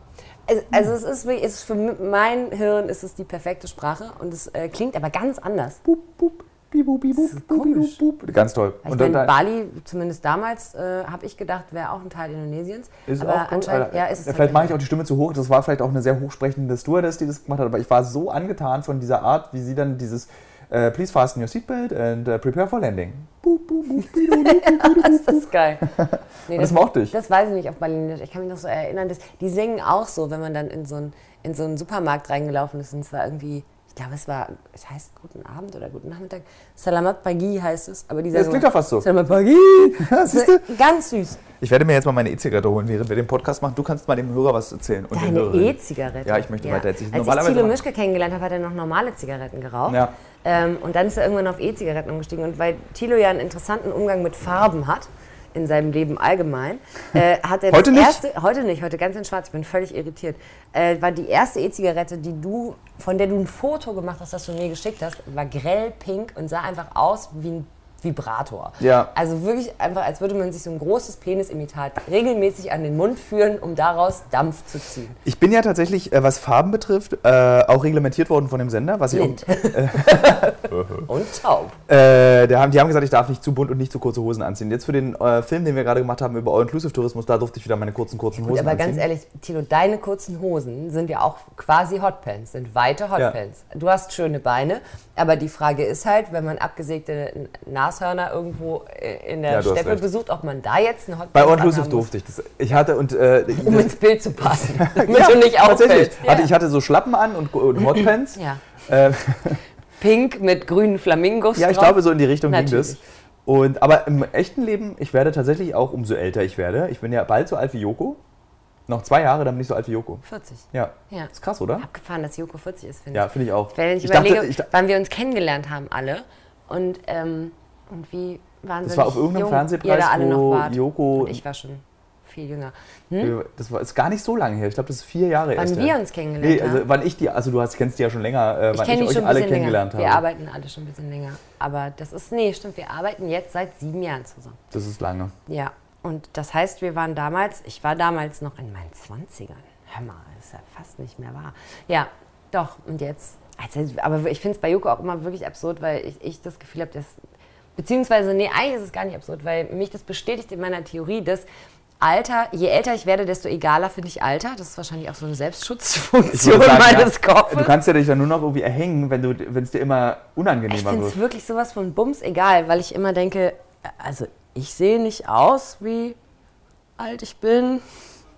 Also, also es ist, es ist für mein Hirn ist es die perfekte Sprache und es äh, klingt aber ganz anders. Pup, pup, bibu, bibu, bup. Ganz toll. Ich Und meine, dann- Bali, zumindest damals, äh, habe ich gedacht, wäre auch ein Teil Indonesiens. Ist aber auch gut, anscheinend, aber ja, ist es Vielleicht halt mache ich auch die Stimme zu hoch. Das war vielleicht auch eine sehr hochsprechende Stewardess, die das gemacht hat. Aber ich war so angetan von dieser Art, wie sie dann dieses äh, Please fasten your seatbelt and uh, prepare for landing. Das ist geil. Nee, das mochte ich. Das weiß ich nicht auf Balinesisch. Ich kann mich noch so erinnern, dass, die singen auch so, wenn man dann in so einen, in so einen Supermarkt reingelaufen ist. Und es war irgendwie, ich glaube, es war, es heißt Guten Abend oder Guten Nachmittag. Salamat Pagi heißt es. Aber die Das klingt doch fast so. Salamat Pagi. Ja, siehst du? Ganz süß. Ich werde mir jetzt mal meine E-Zigarette holen, während wir den Podcast machen. Du kannst mal dem Hörer was erzählen. Und Deine. E-Zigarette. Ja, ich möchte weiter erzählen. Als ich Thilo Mischke kennengelernt habe, hat er noch normale Zigaretten geraucht. Ja. Ähm, und dann ist er irgendwann auf E-Zigaretten umgestiegen. Und weil Thilo ja einen interessanten Umgang mit Farben hat, in seinem Leben allgemein, äh, hat er Heute das nicht? erste, heute nicht, heute ganz in schwarz, ich bin völlig irritiert, äh, war die erste E-Zigarette, die du, von der du ein Foto gemacht hast, das du mir geschickt hast, war grell pink und sah einfach aus wie ein Vibrator. Ja. Also wirklich einfach, als würde man sich so ein großes Penisimitat regelmäßig an den Mund führen, um daraus Dampf zu ziehen. Ich bin ja tatsächlich, äh, was Farben betrifft, äh, auch reglementiert worden von dem Sender. Was ich auch, Blind. und taub. Äh, der haben, die haben gesagt, ich darf nicht zu bunt und nicht zu kurze Hosen anziehen. Jetzt für den äh, Film, den wir gerade gemacht haben über All-Inclusive-Tourismus, da durfte ich wieder meine kurzen, kurzen Hosen Gut, aber anziehen. ganz ehrlich, Tilo, deine kurzen Hosen sind ja auch quasi Hotpants, sind weite Hotpants. Du hast schöne Beine, aber die Frage ist halt, wenn man abgesägte Nashörner irgendwo äh, in der Ja, Steppe besucht, ob man da jetzt eine Hotpants Bei All-Inclusive durfte ich das. Ich hatte und äh, um ins Bild zu passen, damit Ja, du nicht tatsächlich. auffällst. Hatte, Ja. ich hatte so Schlappen an und, und Hotpants. ja. Äh, Pink mit grünen Flamingos ja, ich drauf. glaube, so in die Richtung ging Natürlich. das. Und, aber im echten Leben, ich werde tatsächlich auch, umso älter ich werde, ich bin ja bald so alt wie Joko. Noch zwei Jahre, dann bin ich so alt wie Joko. 40. Ja. Ja. Ist krass, oder? Abgefahren, dass Joko 40 ist, finde Ja, ich. finde ich auch. Wenn ich, Ich überlege, dachte- ich wann wir uns kennengelernt haben alle und, ähm, und wie wahnsinnig Das war auf irgendeinem jung Fernsehpreis, wo. Joko- Und ich war schon viel jünger. Das war ist gar nicht so lange her. Ich glaube, das ist vier Jahre erst. Wann her. wir uns kennengelernt Nee, also haben. wann ich die, also du hast, kennst die ja schon länger, äh, Ich wann ich euch alle kennengelernt länger. Wir habe. arbeiten alle schon ein bisschen länger. Aber das ist, nee, stimmt, wir arbeiten jetzt seit sieben Jahren zusammen. Das ist lange. Ja, und das heißt, wir waren damals, ich war damals noch in meinen 20ern. Hör mal, das ist ja fast nicht mehr wahr. Ja, doch, und jetzt, also, aber ich finde es bei Joko auch immer wirklich absurd, weil ich, ich das Gefühl habe, dass, beziehungsweise, nee, eigentlich ist es gar nicht absurd, weil mich das bestätigt in meiner Theorie, dass Alter, je älter ich werde, desto egaler finde ich Alter. Das ist wahrscheinlich auch so eine Ich Selbstschutzfunktion sagen, meines ja, Kopfes. Du kannst ja dich dann nur noch irgendwie erhängen, wenn es dir immer Ich unangenehmer finde wird. es wirklich sowas von Bums egal, weil ich immer denke, also ich sehe nicht aus, wie alt ich bin,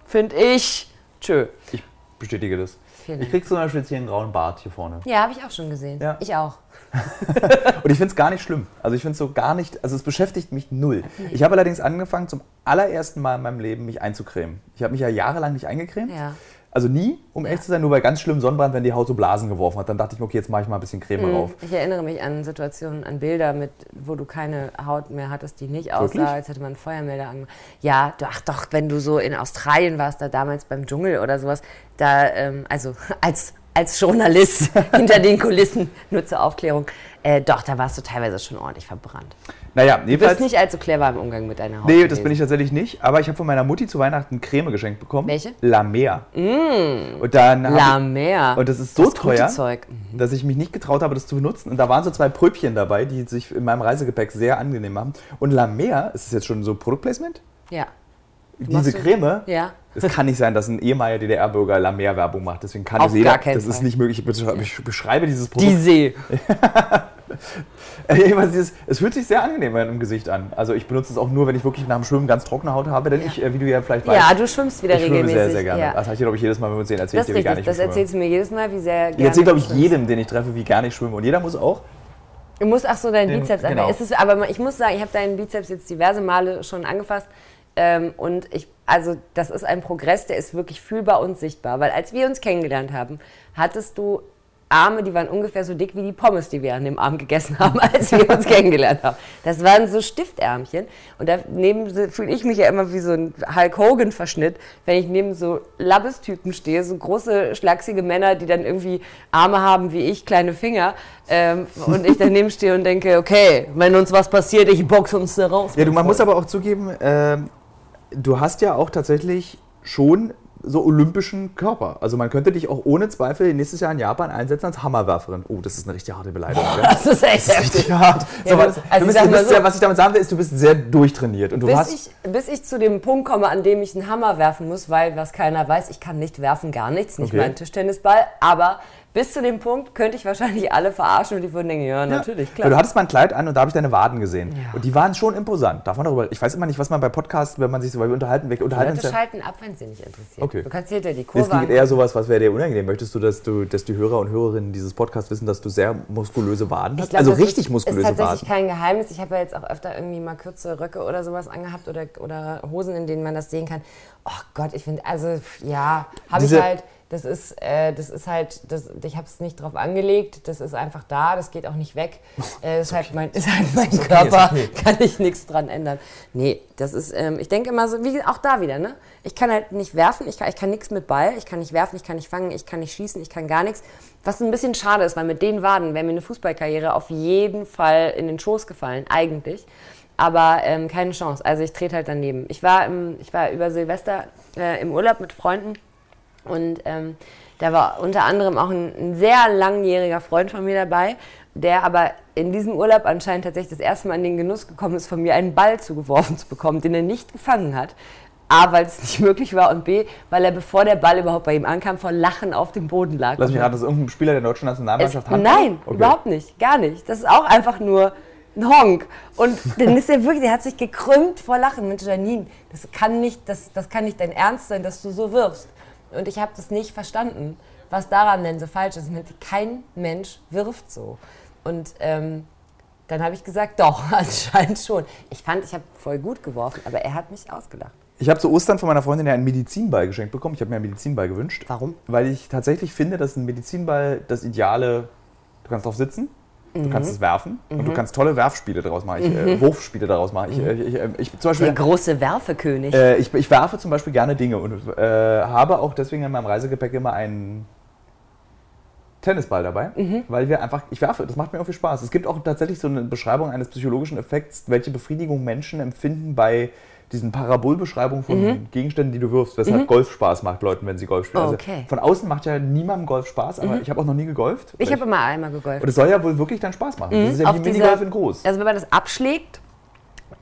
finde ich. Tschö. Ich bestätige das. Vielen Ich krieg zum Beispiel jetzt hier einen grauen Bart hier vorne. Ja, habe ich auch schon gesehen. Ja. Ich auch. Und ich finde es gar nicht schlimm. Also ich finde es so gar nicht, also es beschäftigt mich null. Ich habe allerdings angefangen, zum allerersten Mal in meinem Leben mich einzucremen. Ich habe mich ja jahrelang nicht eingecremt. Ja. Also nie, um ehrlich zu sein, nur bei ganz schlimmem Sonnenbrand, wenn die Haut so Blasen geworfen hat. Dann dachte ich mir, okay, jetzt mache ich mal ein bisschen Creme drauf. Ich erinnere mich an Situationen, an Bilder, mit, wo du keine Haut mehr hattest, die nicht aussah, Wirklich? als hätte man einen Feuermelder angemacht. Ja, du, ach doch, wenn du so in Australien warst, da damals beim Dschungel oder sowas, da, ähm, also als als Journalist hinter den Kulissen, nur zur Aufklärung. Äh, doch, da warst du teilweise schon ordentlich verbrannt. Naja, Du jedenfalls. bist nicht allzu clever im Umgang mit deiner Haut. Nee, das gewesen. bin ich tatsächlich nicht. Aber ich habe von meiner Mutti zu Weihnachten Creme geschenkt bekommen. Welche? Mm. La Mer. Und dann La ich, Mer. Und das ist so Das teuer, Zeug. dass ich mich nicht getraut habe, das zu benutzen. Und da waren so zwei Pröbchen dabei, die sich in meinem Reisegepäck sehr angenehm machen. Und La Mer, ist das jetzt schon so Produktplacement? Ja. Diese du- Creme, Ja. es kann nicht sein, dass ein ehemaliger DDR-Bürger La Mer Werbung macht. Deswegen kann Auf jeder. gar keinen das ist Fall. nicht möglich. Ich beschreibe- Ich beschreibe dieses Produkt. Die See. Es fühlt sich sehr angenehm im Gesicht an. Also ich benutze es auch nur, wenn ich wirklich nach dem Schwimmen ganz trockene Haut habe, denn ich, äh, wie du ja vielleicht weißt, Ja, du schwimmst wieder ich schwimme regelmäßig. sehr, sehr gerne. Ja. Das habe ich glaube ich, jedes Mal, wenn wir uns sehen, erzähle ich dir, wie gar nicht das ich schwimme. erzählst du mir jedes Mal, wie sehr Ich gerne erzähle, glaube ich, jedem, den ich treffe, wie gar nicht schwimmen. Und jeder muss auch. Du musst auch so deinen Den- Bizeps genau. Es ist, aber ich muss sagen, ich habe deinen Bizeps jetzt diverse Male schon angefasst. Ähm, und ich, also das ist ein Progress, der ist wirklich fühlbar und sichtbar. Weil als wir uns kennengelernt haben, hattest du Arme, die waren ungefähr so dick wie die Pommes, die wir an dem Abend gegessen haben, als wir uns kennengelernt haben. Das waren so Stiftärmchen. Und daneben fühle ich mich ja immer wie so ein Hulk Hogan-Verschnitt, wenn ich neben so Labbestypen stehe, so große, schlachsige Männer, die dann irgendwie Arme haben wie ich, kleine Finger. Ähm, und ich daneben stehe und denke, okay, wenn uns was passiert, ich boxe uns da raus. Ja, du, man muss aber auch zugeben, ähm, du hast ja auch tatsächlich schon so olympischen Körper. Also man könnte dich auch ohne Zweifel nächstes Jahr in Japan einsetzen als Hammerwerferin. Oh, das ist eine richtig harte Beleidigung. gell? Das ist echt heftig. Richtig hart. Ja, So, also du bist, du bist so- ja, was ich damit sagen will, ist, du bist sehr durchtrainiert. Und du Bis hast. ich, bis ich zu dem Punkt komme, an dem ich einen Hammer werfen muss, weil, was keiner weiß, ich kann nicht werfen, gar nichts, nicht Okay. mal einen Tischtennisball, aber bis zu dem Punkt könnte ich wahrscheinlich alle verarschen und die würden denken, ja, natürlich, Weil klar. Du hattest mal ein Kleid an und da habe ich deine Waden gesehen. Ja. Und die waren schon imposant. Darf man darüber. Ich weiß immer nicht, was man bei Podcasts, wenn man sich so, weil wir unterhalten, wir unterhalten Leute schalten ab, wenn sie nicht interessiert. Okay. Du kannst hier die Es Kurve geht eher sowas, was wäre dir unangenehm? Möchtest du, dass du, dass die Hörer und Hörerinnen dieses Podcasts wissen, dass du sehr muskulöse Waden hast? Glaub, also das richtig ist, muskulöse ist tatsächlich Waden. kein Geheimnis. Ich habe ja jetzt auch öfter irgendwie mal kürze Röcke oder sowas angehabt oder, oder Hosen, in denen man das sehen kann. Oh Gott, ich finde, also ja, habe ich halt, das ist, äh, das ist halt, das, ich habe es nicht drauf angelegt, das ist einfach da, das geht auch nicht weg. Äh, ist, halt mein, ist halt mein Körper, okay. kann ich nichts dran ändern. Nee, das ist, ähm, ich denke immer so, wie auch da wieder, ne? Ich kann halt nicht werfen, ich kann, ich kann nichts mit Ball, ich kann nicht werfen, ich kann nicht fangen, ich kann nicht schießen, ich kann gar nichts. Was ein bisschen schade ist, weil mit den Waden wäre mir eine Fußballkarriere auf jeden Fall in den Schoß gefallen, eigentlich. Aber ähm, keine Chance. Also ich trete halt daneben. Ich war, im, ich war über Silvester äh, im Urlaub mit Freunden und ähm, da war unter anderem auch ein, ein sehr langjähriger Freund von mir dabei, der aber in diesem Urlaub anscheinend tatsächlich das erste Mal in den Genuss gekommen ist, von mir einen Ball zugeworfen zu bekommen, den er nicht gefangen hat. A, weil es nicht möglich war und B, weil er, bevor der Ball überhaupt bei ihm ankam, vor Lachen auf dem Boden lag. Lass mich raten, das ist irgendein Spieler der deutschen Es, Nationalmannschaft Handball? nein, Okay. überhaupt nicht, gar nicht. Das ist auch einfach nur ein Honk. Und dann ist er wirklich, der hat sich gekrümmt vor Lachen. Mensch, Janine, das kann nicht, das, das kann nicht dein Ernst sein, dass du so wirfst. Und ich habe das nicht verstanden, was daran denn so falsch ist. Kein Mensch wirft so. Und ähm, dann habe ich gesagt, doch, anscheinend schon. Ich fand, ich habe voll gut geworfen, aber er hat mich ausgelacht. Ich habe zu Ostern von meiner Freundin ja einen Medizinball geschenkt bekommen. Ich habe mir einen Medizinball gewünscht. Warum? Weil ich tatsächlich finde, dass ein Medizinball das ideale. Du kannst drauf sitzen, du kannst Mhm. es werfen und du kannst tolle Werfspiele daraus machen. Ich, äh, Wurfspiele daraus machen. Ich, äh, ich, äh, ich, zum Der Beispiel, große Werfekönig. äh, ich, ich werfe zum Beispiel gerne Dinge und äh, habe auch deswegen in meinem Reisegepäck immer einen Tennisball dabei, Mhm. weil wir einfach, ich werfe, das macht mir auch viel Spaß. Es gibt auch tatsächlich so eine Beschreibung eines psychologischen Effekts, welche Befriedigung Menschen empfinden bei diesen Parabolbeschreibungen von Mhm. Gegenständen, die du wirfst, weshalb Golf Spaß macht Leuten, wenn sie Golf spielen. Okay. Mhm. Also von außen macht ja niemandem Golf Spaß, aber ich habe auch noch nie gegolft. ich habe immer einmal gegolft. und es soll ja wohl wirklich dann Spaß machen. Das ist ja auf wie Minigolf in groß. Also wenn man das abschlägt,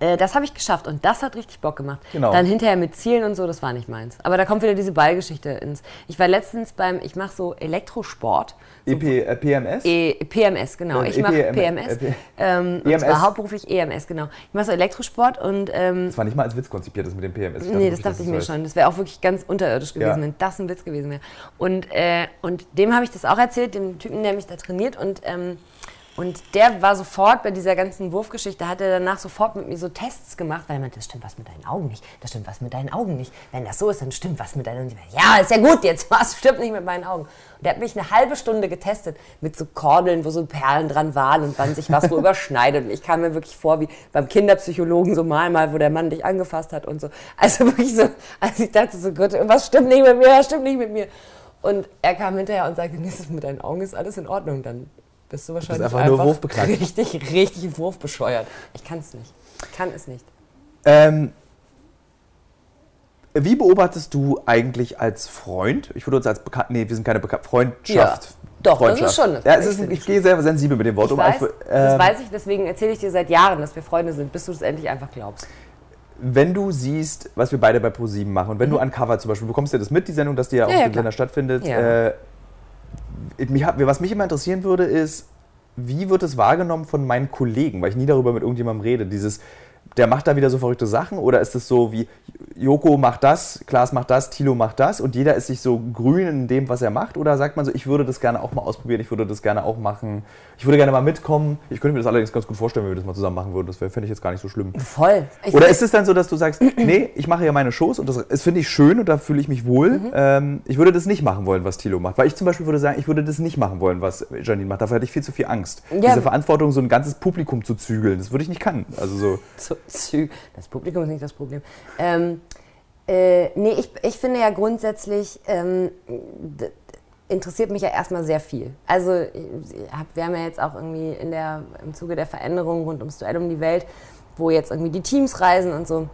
äh, das habe ich geschafft und das hat richtig Bock gemacht. Genau. Dann hinterher mit Zielen und so, das war nicht meins. Aber da kommt wieder diese Ballgeschichte ins. Ich war letztens beim, ich mache so Elektrosport. So EP, äh, PMS? E PMS, genau. Äh, Ich mache EPM, PMS. äh, Ähm, EMS. zwar hauptberuflich EMS, genau. Ich mache so Elektrosport und ähm, das war nicht mal als Witz konzipiert, das mit dem PMS. Dachte Nee, das dachte ich mir schon. Das wäre auch wirklich ganz unterirdisch gewesen, Ja. wenn das ein Witz gewesen wäre. Und, äh, und dem habe ich das auch erzählt, dem Typen, der mich da trainiert. Und, ähm, und der war sofort bei dieser ganzen Wurfgeschichte, hat er danach sofort mit mir so Tests gemacht, weil er meinte, das stimmt was mit deinen Augen nicht, das stimmt was mit deinen Augen nicht. Wenn das so ist, dann stimmt was mit deinen Augen nicht. Ja, ist ja gut jetzt, was stimmt nicht mit meinen Augen. Und der hat mich eine halbe Stunde getestet mit so Kordeln, wo so Perlen dran waren und wann sich was wo überschneidet. Und ich kam mir wirklich vor wie beim Kinderpsychologen so mal, mal, wo der Mann dich angefasst hat und so. Also wirklich so, als ich dachte so, Gott, was stimmt nicht mit mir, was stimmt nicht mit mir. Und er kam hinterher und sagte, nee, mit deinen Augen ist alles in Ordnung. Dann bist du wahrscheinlich einfach nur wurfbeknackt. richtig, richtig wurfbescheuert. Ich kann es nicht. Ich kann es nicht. Ähm, wie beobachtest du eigentlich als Freund? Ich würde uns als bekannt, nee, wir sind keine Bekan Freundschaft. Ja, doch, das Freundschaft. ist schon- Ja, es ist, ich gehe sehr sensibel mit dem Wort Ich um. weiß, Ich- das ähm, weiß ich, deswegen erzähle ich dir seit Jahren, dass wir Freunde sind, bis du es endlich einfach glaubst. wenn du siehst, was wir beide bei ProSieben machen und wenn du an Cover zum Beispiel, bekommst du das mit, die Sendung, dass die ja, Mhm. Ja, auf dem. Sender stattfindet. Ja. Äh, was mich immer interessieren würde, ist, wie wird es wahrgenommen von meinen Kollegen, weil ich nie darüber mit irgendjemandem rede. Dieses, der macht da wieder so verrückte Sachen oder ist es so wie Joko macht das, Klaas macht das, Thilo macht das und jeder ist sich so grün in dem, was er macht? Oder sagt man so, ich würde das gerne auch mal ausprobieren, ich würde das gerne auch machen, ich würde gerne mal mitkommen. Ich könnte mir das allerdings ganz gut vorstellen, wenn wir das mal zusammen machen würden. Das fände ich jetzt gar nicht so schlimm. Voll. Ich Oder ist es dann so, dass du sagst, nee, ich mache ja meine Shows und das, das finde ich schön und da fühle ich mich wohl. Ähm, ich würde das nicht machen wollen, was Thilo macht. Weil ich zum Beispiel würde sagen, ich würde das nicht machen wollen, was Janine macht. Dafür hätte ich viel zu viel Angst. Ja. Diese Verantwortung, so ein ganzes Publikum zu zügeln, das würde ich nicht können. Also so. So, Zü- das Publikum ist nicht das Problem. Ähm, äh, nee, ich, ich finde ja grundsätzlich, ähm, interessiert mich ja erstmal sehr viel. Also hab, wir haben ja jetzt auch irgendwie in der, im Zuge der Veränderung rund ums Duell um die Welt, wo jetzt irgendwie die Teams reisen und so.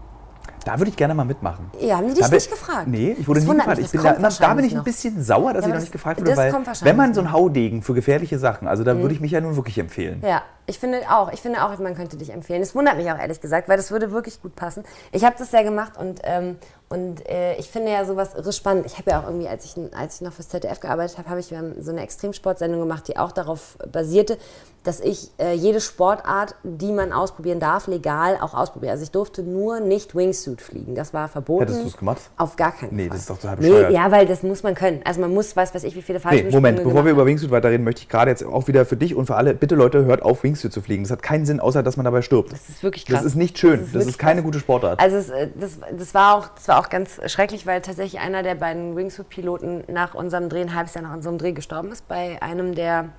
Da würde ich gerne mal mitmachen. Ja, haben die dich Da nicht gefragt? Nee, ich wurde Das nie gefragt. mich, Ich bin da, immer, da bin ich ein bisschen sauer, dass Ja, ich noch nicht gefragt wurde, weil wenn man so noch. ein Haudegen für gefährliche Sachen, also da würde ich mich ja nun wirklich empfehlen. Ja, ich finde auch, ich finde auch, man könnte dich empfehlen. Es wundert mich auch ehrlich gesagt, weil das würde wirklich gut passen. Ich habe das ja gemacht und, ähm, und äh, ich finde ja sowas irre spannend. Ich habe ja auch irgendwie, als ich, als ich noch fürs ZDF gearbeitet habe, habe ich so eine Extremsportsendung gemacht, die auch darauf basierte, dass ich äh, jede Sportart, die man ausprobieren darf, legal auch ausprobiere. Also ich durfte nur nicht Wingsuit fliegen. Das war verboten. Hättest du's gemacht? Auf gar keinen Nee, Fall. das ist doch total Nee, bescheuert. ja, weil das muss man können. Also man muss, weiß weiß ich, wie viele Nee, Fallschirmsprünge Moment, bevor wir über Wingsuit weiterreden, möchte ich gerade jetzt auch wieder für dich und für alle, bitte Leute, hört auf, Wingsuit zu fliegen. Das hat keinen Sinn, außer dass man dabei stirbt. Das ist wirklich krass. Das ist nicht schön. Das ist, wirklich keine krass. gute Sportart. Also es, äh, das, das, war auch, das war auch ganz schrecklich, weil tatsächlich einer der beiden Wingsuit-Piloten nach unserem Dreh, ein halbes Jahr nach unserem Dreh gestorben ist bei einem der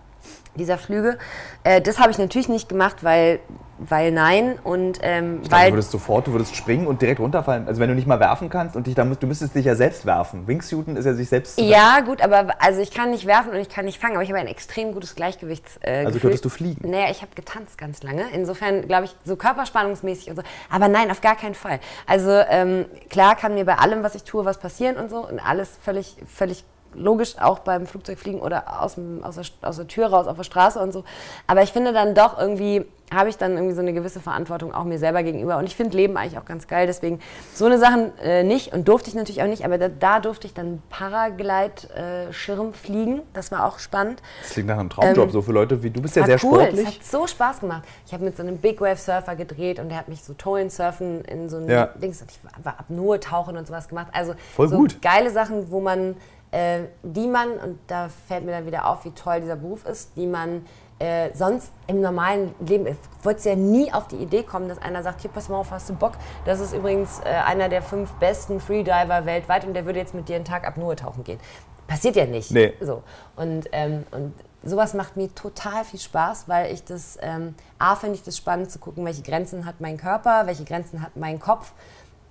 dieser Flüge. Äh, das habe ich natürlich nicht gemacht, weil, weil nein und ähm, du weil würdest sofort, du würdest springen und direkt runterfallen. Also wenn du nicht mal werfen kannst und dich da musst, du müsstest dich ja selbst werfen. Wingsuiten ist ja sich selbst. ja gut, aber also ich kann nicht werfen und ich kann nicht fangen, aber ich habe ein extrem gutes Gleichgewichts. Äh, Also könntest du fliegen? Naja, ich habe getanzt ganz lange. Insofern glaube ich so körperspannungsmäßig und so. Aber nein, auf gar keinen Fall. Also ähm, klar kann mir bei allem, was ich tue, was passieren und so und alles völlig, völlig logisch, auch beim Flugzeugfliegen oder aus, dem, aus, der, aus der Tür raus auf der Straße und so. Aber ich finde dann doch irgendwie, habe ich dann irgendwie so eine gewisse Verantwortung auch mir selber gegenüber. Und ich finde Leben eigentlich auch ganz geil. Deswegen so eine Sachen äh, nicht und durfte ich natürlich auch nicht. Aber da, da durfte ich dann Paraglide-Schirm fliegen. Das war auch spannend. Das klingt nach einem Traumjob, Ähm, so für Leute wie du bist ja sehr cool. sportlich. Es hat so Spaß gemacht. Ich habe mit so einem Big Wave Surfer gedreht und der hat mich so Tolen surfen in so einem Ja. Dings. Und ich war, war Apnoe tauchen und sowas gemacht. Also Voll so gut. geile Sachen, wo man, äh, die man, und da fällt mir dann wieder auf, wie toll dieser Beruf ist, die man äh, sonst im normalen Leben, ich wollte ja nie auf die Idee kommen, dass einer sagt, hier, pass mal auf, hast du Bock? Das ist übrigens äh, einer der fünf besten Freediver weltweit und der würde jetzt mit dir einen Tag Apnoe tauchen gehen. Passiert ja nicht. Nee. So. Und, ähm, und sowas macht mir total viel Spaß, weil ich das, ähm, A, finde ich das spannend zu gucken, welche Grenzen hat mein Körper, welche Grenzen hat mein Kopf.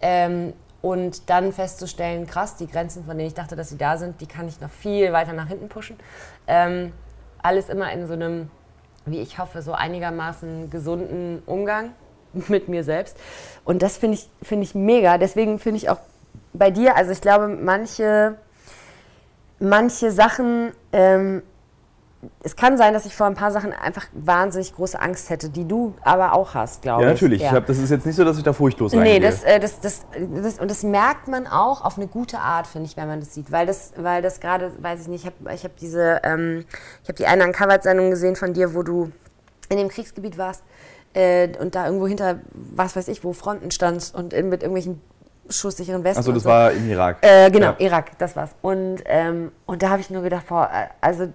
Ähm, und dann festzustellen, krass, die Grenzen, von denen ich dachte, dass sie da sind, die kann ich noch viel weiter nach hinten pushen. Ähm, alles immer in so einem, wie ich hoffe, so einigermaßen gesunden Umgang mit mir selbst. Und das finde ich, finde ich mega. Deswegen finde ich auch bei dir, also ich glaube, manche, manche Sachen, ähm, es kann sein, dass ich vor ein paar Sachen einfach wahnsinnig große Angst hätte, die du aber auch hast, glaube ja, ich. natürlich. Ich hab, das ist jetzt nicht so, dass ich da furchtlos Nee, reingehe. das, äh, das, das, das, und das merkt man auch auf eine gute Art, finde ich, wenn man das sieht. Weil das, weil das gerade, weiß ich nicht, ich habe ich hab diese, ähm, ich habe die eine Uncovered-Sendung gesehen von dir, wo du in dem Kriegsgebiet warst äh, und da irgendwo hinter, was weiß ich, wo Fronten standst und in, mit irgendwelchen schusssicheren Westen. Achso, das so. war im Irak. Äh, genau, Ja. Irak, das war's. Und, ähm, und da habe ich nur gedacht, boah, äh, also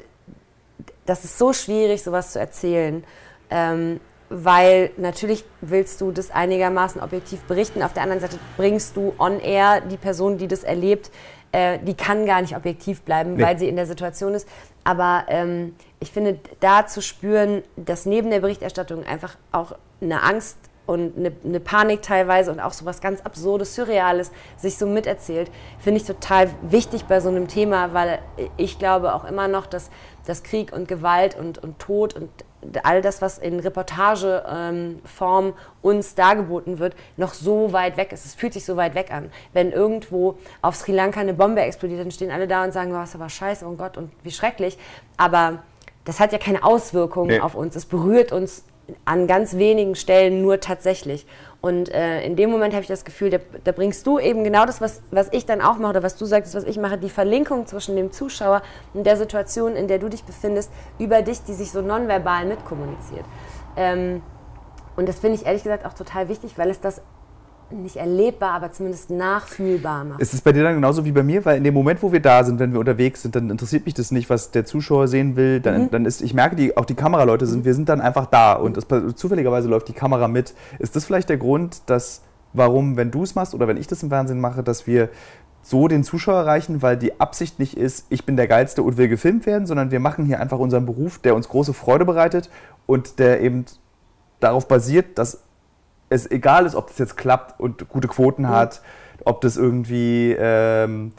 das ist so schwierig, sowas zu erzählen. Ähm, weil natürlich willst du das einigermaßen objektiv berichten. Auf der anderen Seite bringst du on air die Person, die das erlebt, äh, die kann gar nicht objektiv bleiben, Nee. weil sie in der Situation ist. Aber ähm, ich finde, da zu spüren, dass neben der Berichterstattung einfach auch eine Angst und eine, eine, Panik teilweise und auch so was ganz Absurdes, Surreales sich so miterzählt, finde ich total wichtig bei so einem Thema, weil ich glaube auch immer noch, dass, dass Krieg und Gewalt und, und Tod und all das, was in Reportageform ähm, uns dargeboten wird, noch so weit weg ist. Es fühlt sich so weit weg an. Wenn irgendwo auf Sri Lanka eine Bombe explodiert, dann stehen alle da und sagen, was oh, aber scheiße, oh Gott, und wie schrecklich. Aber das hat ja keine Auswirkungen nee. auf uns. Es berührt uns an ganz wenigen Stellen nur tatsächlich. Und äh, in dem Moment habe ich das Gefühl, da, da, bringst du eben genau das, was, was ich dann auch mache oder was du sagst, was ich mache, die Verlinkung zwischen dem Zuschauer und der Situation, in der du dich befindest, über dich, die sich so nonverbal mitkommuniziert. Ähm, und das finde ich ehrlich gesagt auch total wichtig, weil es das nicht erlebbar, aber zumindest nachfühlbar macht. Ist es bei dir dann genauso wie bei mir? Weil in dem Moment, wo wir da sind, wenn wir unterwegs sind, dann interessiert mich das nicht, was der Zuschauer sehen will. Dann, mhm. dann ist, ich merke, die, auch die Kameraleute sind, wir sind dann einfach da und es, zufälligerweise läuft die Kamera mit. Ist das vielleicht der Grund, dass, warum, wenn du es machst oder wenn ich das im Fernsehen mache, dass wir so den Zuschauer erreichen, weil die Absicht nicht ist, ich bin der Geilste und will gefilmt werden, sondern wir machen hier einfach unseren Beruf, der uns große Freude bereitet und der eben darauf basiert, dass es egal ist, ob das jetzt klappt und gute Quoten hat, ob das irgendwie ähm,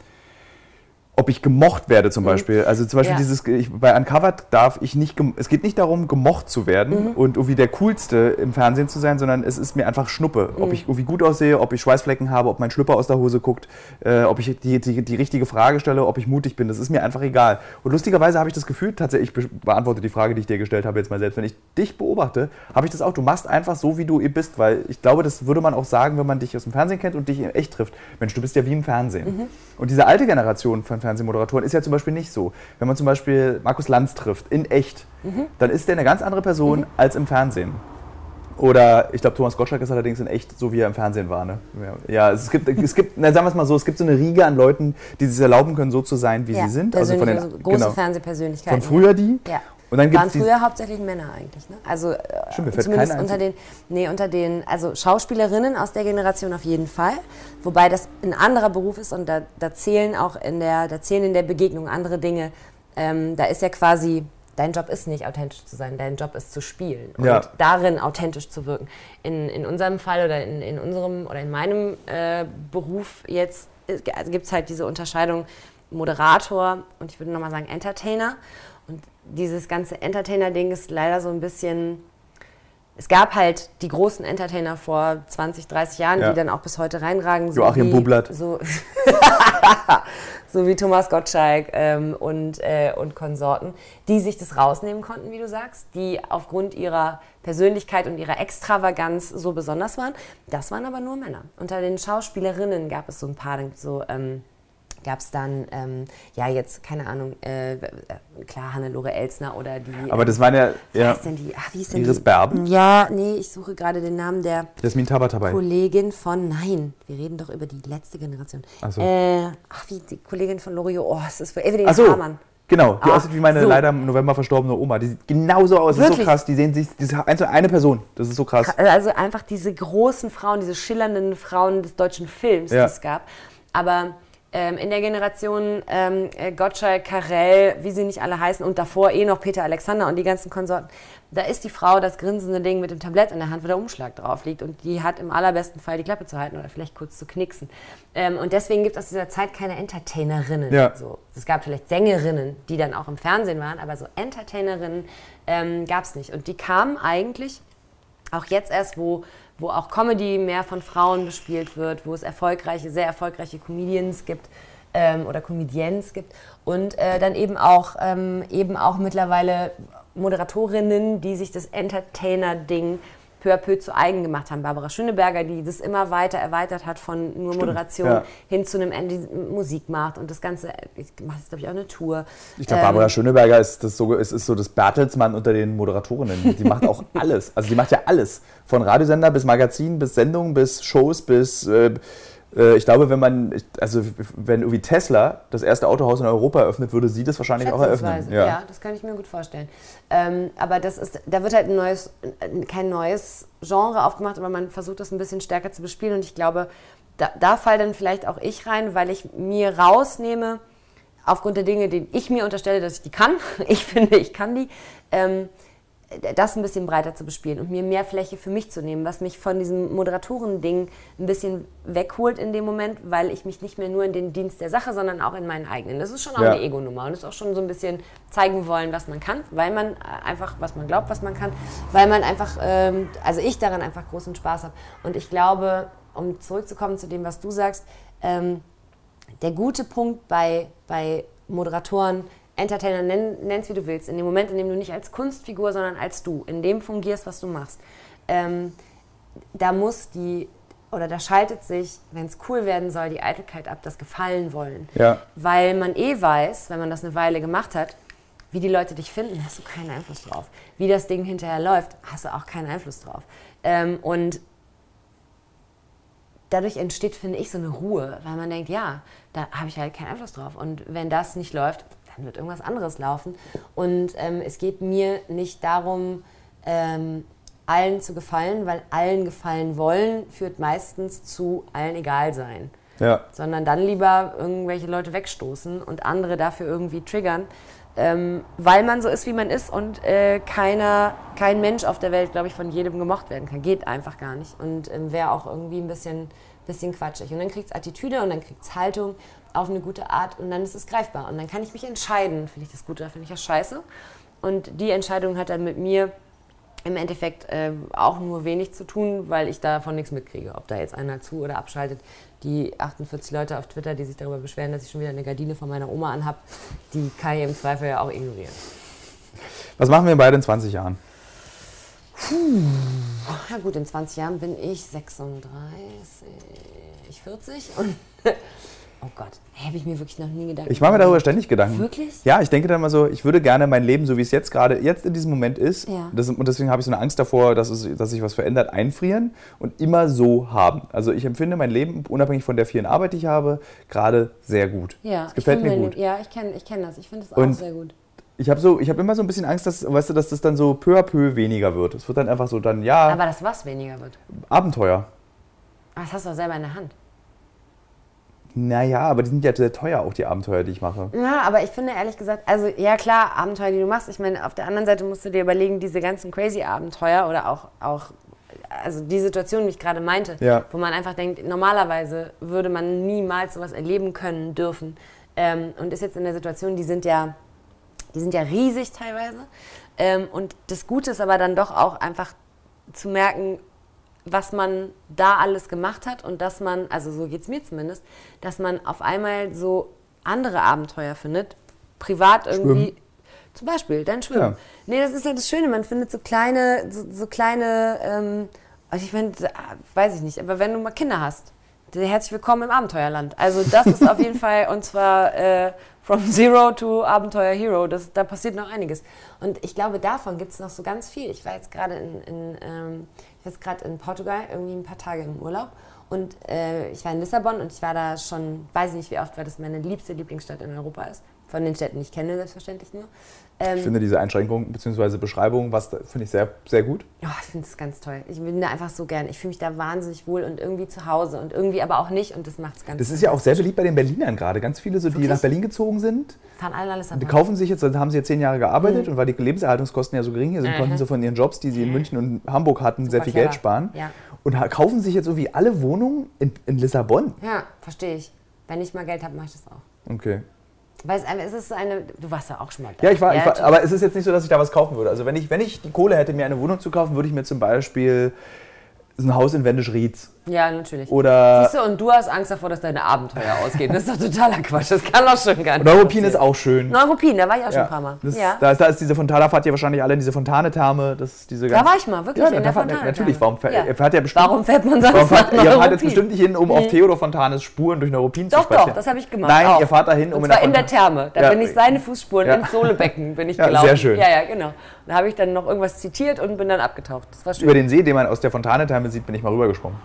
ob ich gemocht werde zum mhm. Beispiel. Also zum Beispiel ja. dieses, ich, bei Uncovered darf ich nicht, es geht nicht darum, gemocht zu werden mhm. und irgendwie der Coolste im Fernsehen zu sein, sondern es ist mir einfach Schnuppe. Mhm. Ob ich irgendwie gut aussehe, ob ich Schweißflecken habe, ob mein Schlüpper aus der Hose guckt, äh, ob ich die, die, die, richtige Frage stelle, ob ich mutig bin, das ist mir einfach egal. Und lustigerweise habe ich das Gefühl, tatsächlich, ich beantworte die Frage, die ich dir gestellt habe jetzt mal selbst, wenn ich dich beobachte, habe ich das auch, du machst einfach so, wie du bist, weil ich glaube, das würde man auch sagen, wenn man dich aus dem Fernsehen kennt und dich echt trifft. Mensch, du bist ja wie im Fernsehen. Mhm. Und diese alte Generation von Fernsehmoderatoren ist ja zum Beispiel nicht so. Wenn man zum Beispiel Markus Lanz trifft, in echt, mhm. dann ist der eine ganz andere Person mhm. als im Fernsehen. Oder ich glaube, Thomas Gottschalk ist allerdings in echt so, wie er im Fernsehen war. Ne? Ja, es gibt, es gibt na, sagen wir es mal so, es gibt so eine Riege an Leuten, die sich erlauben können, so zu sein, wie ja, sie sind. Also von den große genau, Fernsehpersönlichkeiten. Von früher die. Ja. Und dann waren früher hauptsächlich Männer eigentlich. Ne? Also äh, Stimmt, zumindest unter den, nee, unter den, also Schauspielerinnen aus der Generation auf jeden Fall. Wobei das ein anderer Beruf ist und da, da zählen auch in der, da zählen in der Begegnung andere Dinge. Ähm, da ist ja quasi, dein Job ist nicht authentisch zu sein, dein Job ist zu spielen und ja. darin authentisch zu wirken. In, in unserem Fall oder in, in unserem oder in meinem äh, Beruf jetzt also gibt es halt diese Unterscheidung Moderator und ich würde nochmal sagen Entertainer dieses ganze Entertainer-Ding ist leider so ein bisschen. Es gab halt die großen Entertainer vor 20, 30 Jahren, ja. die dann auch bis heute reinragen. So Joachim Bublatt. So, so wie Thomas Gottschalk ähm, und, äh, und Konsorten, die sich das rausnehmen konnten, wie du sagst, die aufgrund ihrer Persönlichkeit und ihrer Extravaganz so besonders waren. Das waren aber nur Männer. Unter den Schauspielerinnen gab es so ein paar, so. Ähm, gab es dann, ähm, ja, jetzt, keine Ahnung, äh, klar, Hannelore Elsner oder die. Aber das waren ja. ja ist denn die? Ach, wie ist denn Iris die? Berben? Ja, nee, ich suche gerade den Namen der Jasmin Tabatabai. Kollegin von. Nein, wir reden doch über die letzte Generation. Ach, so. äh, ach wie die Kollegin von Loriot. Oh, es ist für Evelyn ach so. Hamann. Genau, die Ach, aussieht wie meine so. leider im November verstorbene Oma. Die sieht genauso aus. Das ist so krass. Die sehen sich, das ist eine Person. Das ist so krass. Also einfach diese großen Frauen, diese schillernden Frauen des deutschen Films, ja. die es gab. Aber ähm, in der Generation ähm, äh, Gottschalk, Karel, wie sie nicht alle heißen und davor eh noch Peter Alexander und die ganzen Konsorten, da ist die Frau das grinsende Ding mit dem Tablett in der Hand, wo der Umschlag drauf liegt und die hat im allerbesten Fall die Klappe zu halten oder vielleicht kurz zu knicksen. Ähm, und deswegen gibt es aus dieser Zeit keine Entertainerinnen. Ja. So. Es gab vielleicht Sängerinnen, die dann auch im Fernsehen waren, aber so Entertainerinnen ähm, gab es nicht. Und die kamen eigentlich auch jetzt erst, wo wo auch Comedy mehr von Frauen bespielt wird, wo es erfolgreiche, sehr erfolgreiche Comedians gibt ähm, oder Comedians gibt. Und äh, dann eben auch, ähm, eben auch mittlerweile Moderatorinnen, die sich das Entertainer-Ding peu à peu zu eigen gemacht haben. Barbara Schöneberger, die das immer weiter erweitert hat von nur Stimmt, Moderation ja. hin zu einem Ende Musik macht und das Ganze, ich mache jetzt glaube ich auch eine Tour. Ich glaube, ähm, Barbara Schöneberger ist, das so, ist, ist so das Bertelsmann unter den Moderatorinnen. Die macht auch alles. Also die macht ja alles. Von Radiosender bis Magazin, bis Sendung, bis Shows, bis... Äh, ich glaube, wenn man, also wenn irgendwie Tesla das erste Autohaus in Europa eröffnet, würde sie das wahrscheinlich auch eröffnen. Ja. ja. das kann ich mir gut vorstellen. Ähm, aber das ist, da wird halt ein neues, kein neues Genre aufgemacht, aber man versucht das ein bisschen stärker zu bespielen. Und ich glaube, da, da fall dann vielleicht auch ich rein, weil ich mir rausnehme, aufgrund der Dinge, die ich mir unterstelle, dass ich die kann. Ich finde, ich kann die. Ähm, das ein bisschen breiter zu bespielen und mir mehr Fläche für mich zu nehmen, was mich von diesem Moderatoren-Ding ein bisschen wegholt in dem Moment, weil ich mich nicht mehr nur in den Dienst der Sache, sondern auch in meinen eigenen. Das ist schon auch Ja. eine Ego-Nummer und ist auch schon so ein bisschen zeigen wollen, was man kann, weil man einfach, was man glaubt, was man kann, weil man einfach, ähm, also ich daran einfach großen Spaß habe. Und ich glaube, um zurückzukommen zu dem, was du sagst, ähm, der gute Punkt bei, bei Moderatoren, Entertainer, nenn, nenn's wie du willst, in dem Moment, in dem du nicht als Kunstfigur, sondern als du, in dem fungierst, was du machst, ähm, da muss die, oder da schaltet sich, wenn es cool werden soll, die Eitelkeit ab, das Gefallen wollen. Ja. Weil man eh weiß, wenn man das eine Weile gemacht hat, wie die Leute dich finden, hast du keinen Einfluss drauf. Wie das Ding hinterher läuft, hast du auch keinen Einfluss drauf. Ähm, und dadurch entsteht, finde ich, so eine Ruhe, weil man denkt, ja, da habe ich halt keinen Einfluss drauf. Und wenn das nicht läuft, dann wird irgendwas anderes laufen. Und ähm, es geht mir nicht darum, ähm, allen zu gefallen, weil allen gefallen wollen, führt meistens zu allen egal sein. Ja. Sondern dann lieber irgendwelche Leute wegstoßen und andere dafür irgendwie triggern, ähm, weil man so ist, wie man ist und äh, keiner, kein Mensch auf der Welt, glaube ich, von jedem gemocht werden kann. Geht einfach gar nicht und ähm, wäre auch irgendwie ein bisschen, bisschen quatschig. Und dann kriegt es Attitüde und dann kriegt es Haltung auf eine gute Art und dann ist es greifbar. Und dann kann ich mich entscheiden, finde ich das gut oder finde ich das scheiße. Und die Entscheidung hat dann mit mir im Endeffekt äh, auch nur wenig zu tun, weil ich davon nichts mitkriege. Ob da jetzt einer zu oder abschaltet. Die 48 Leute auf Twitter, die sich darüber beschweren, dass ich schon wieder eine Gardine von meiner Oma anhab, die kann ich im Zweifel ja auch ignorieren. Was machen wir beide in 20 Jahren? Na gut, in 20 Jahren bin ich 36, 40 und oh Gott, habe ich mir wirklich noch nie gedacht. Ich mache mir darüber ständig Gedanken. Wirklich? Ja, ich denke dann mal so, ich würde gerne mein Leben, so wie es jetzt gerade, jetzt in diesem Moment ist, Ja. das, und deswegen habe ich so eine Angst davor, dass, es, dass sich was verändert, einfrieren und immer so haben. Also ich empfinde mein Leben, unabhängig von der vielen Arbeit, die ich habe, gerade sehr gut. Ja, Es gefällt ich mir gut. Ja, ich kenne ich kenn das. Ich finde das auch Und- sehr gut. Ich habe so, ich habe immer so ein bisschen Angst, dass, weißt du, dass das dann so peu à peu weniger wird. Es wird dann einfach so dann, ja, Aber das was weniger wird. Abenteuer. Aber das hast du doch selber in der Hand. Naja, aber die sind ja sehr teuer, auch die Abenteuer, die ich mache. Ja, aber ich finde ehrlich gesagt, also ja klar, Abenteuer, die du machst. Ich meine, auf der anderen Seite musst du dir überlegen, diese ganzen crazy Abenteuer oder auch, auch also die Situation, die ich gerade meinte, Ja. wo man einfach denkt, normalerweise würde man niemals sowas erleben können, dürfen. Ähm, und ist jetzt in der Situation, die sind ja, die sind ja riesig teilweise. Ähm, und das Gute ist aber dann doch auch einfach zu merken, was man da alles gemacht hat und dass man, also so geht es mir zumindest, dass man auf einmal so andere Abenteuer findet, privat irgendwie. Zum Beispiel, dein Schwimmen. Ja. Nee, das ist ja das Schöne, man findet so kleine, so, so kleine, ähm, also ich meine, weiß ich nicht, aber wenn du mal Kinder hast, dann herzlich willkommen im Abenteuerland. Also das ist auf jeden Fall, und zwar äh, from Zero to Abenteuer Hero, das, da passiert noch einiges. Und ich glaube, davon gibt es noch so ganz viel. Ich war jetzt gerade in, in, ähm, ich war jetzt gerade in Portugal, irgendwie ein paar Tage im Urlaub. Und äh, ich war in Lissabon und ich war da schon, weiß ich nicht wie oft, weil das meine liebste Lieblingsstadt in Europa ist. Von den Städten, die ich kenne, selbstverständlich nur. Ähm, Ich finde diese Einschränkung bzw. Beschreibung, was finde ich sehr, sehr gut. Oh, ich finde es ganz toll. Ich bin da einfach so gern. Ich fühle mich da wahnsinnig wohl und irgendwie zu Hause und irgendwie aber auch nicht und das macht es ganz Das ist ja auch sehr beliebt bei den Berlinern gerade. Ganz viele, so, die Wirklich? nach Berlin gezogen sind, Fahren alle alles die kaufen sich jetzt, dann haben sie jetzt zehn Jahre gearbeitet und weil die Lebenserhaltungskosten ja so gering hier sind, Mhm. konnten sie von ihren Jobs, die sie in München und Hamburg hatten, sehr viel clever. Geld sparen. Ja. Und kaufen sich jetzt irgendwie alle Wohnungen in, in Lissabon. Ja, verstehe ich. Wenn ich mal Geld habe, mache ich das auch. Okay. Weil es, ist eine. Du warst ja auch schon mal da. Ja, ich war, ich war, aber es ist jetzt nicht so, dass ich da was kaufen würde. Also wenn ich, wenn ich die Kohle hätte, mir eine Wohnung zu kaufen, würde ich mir zum Beispiel ein Haus in Wendisch-Rietz Ja, natürlich. oder, Siehst du, und du hast Angst davor, dass deine Abenteuer ausgehen. Das ist doch totaler Quatsch. Das kann doch schon gar nicht. oder Ruppin ist auch schön. Neuruppin, da war ich auch schon ein paar Mal. Das, ja. da, ist, da ist diese Fontana, fahrt ihr wahrscheinlich alle in diese Fontane-Therme. Das ist diese Da war ich mal, wirklich, Ja, in der Fontane. Natürlich, warum fährt, Ja. fährt bestimmt. Warum fährt man sonst Warum nach ihr fahrt jetzt Neuruppin? bestimmt nicht hin, um auf Theodor Fontanes Spuren durch Neuruppin zu Doch, spazieren. doch, das habe ich gemacht. Nein, auch. ihr fahrt dahin, um Und in zwar der in der Therme. Da Ja. bin ich seine Fußspuren Ja. ins Sohlebecken bin ich Ja, gelaufen. sehr schön. Ja, ja, genau. Da habe ich dann noch irgendwas zitiert und bin dann abgetaucht. Das war schön. Über den See, den man aus der Fontane-Therme sieht, bin ich mal rübergesprungen.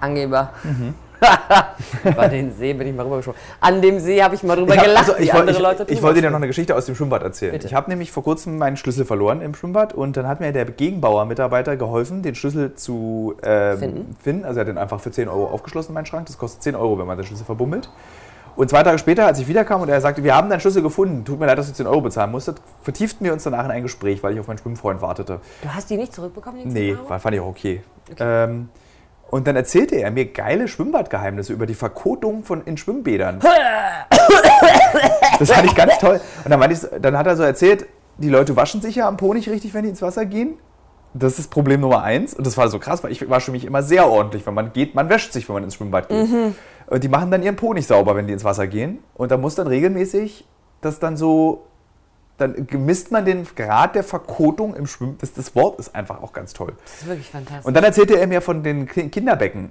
Angeber. Mhm. Über den See bin ich mal rübergesprungen. An dem See habe ich mal drüber Ich, hab, gelacht, also, ich, wollt- andere Leute ich wollte dir noch eine Geschichte aus dem Schwimmbad erzählen. Bitte. Ich habe nämlich vor kurzem meinen Schlüssel verloren im Schwimmbad und dann hat mir der Gegenbauer-Mitarbeiter geholfen, den Schlüssel zu ähm, Finden. finden. Also er hat den einfach für 10 Euro aufgeschlossen, meinen Schrank. Das kostet 10 Euro, wenn man den Schlüssel verbummelt. Und zwei Tage später, als ich wiederkam und er sagte, wir haben deinen Schlüssel gefunden, tut mir leid, dass du 10 Euro bezahlen musstet, vertieften wir uns danach in ein Gespräch, weil ich auf meinen Schwimmfreund wartete. Du hast die nicht zurückbekommen, die 10 Nee, Euro? fand ich auch okay. Ähm, und dann erzählte er mir geile Schwimmbadgeheimnisse über die Verkotung von in Schwimmbädern. das fand ich ganz toll. Und dann, ich, dann hat er so erzählt, die Leute waschen sich ja am Po nicht richtig, wenn die ins Wasser gehen. Das ist Problem Nummer eins. Und das war so krass, weil ich wasche mich immer sehr ordentlich, wenn man geht. Man wäscht sich, wenn man ins Schwimmbad geht. Und die machen dann ihren Po nicht sauber, wenn die ins Wasser gehen. Und da muss dann regelmäßig das dann so, dann misst man den Grad der Verkotung im Schwimmen. Das, das Wort ist einfach auch ganz toll. Das ist wirklich fantastisch. Und dann erzählte er mir von den Ki- Kinderbecken.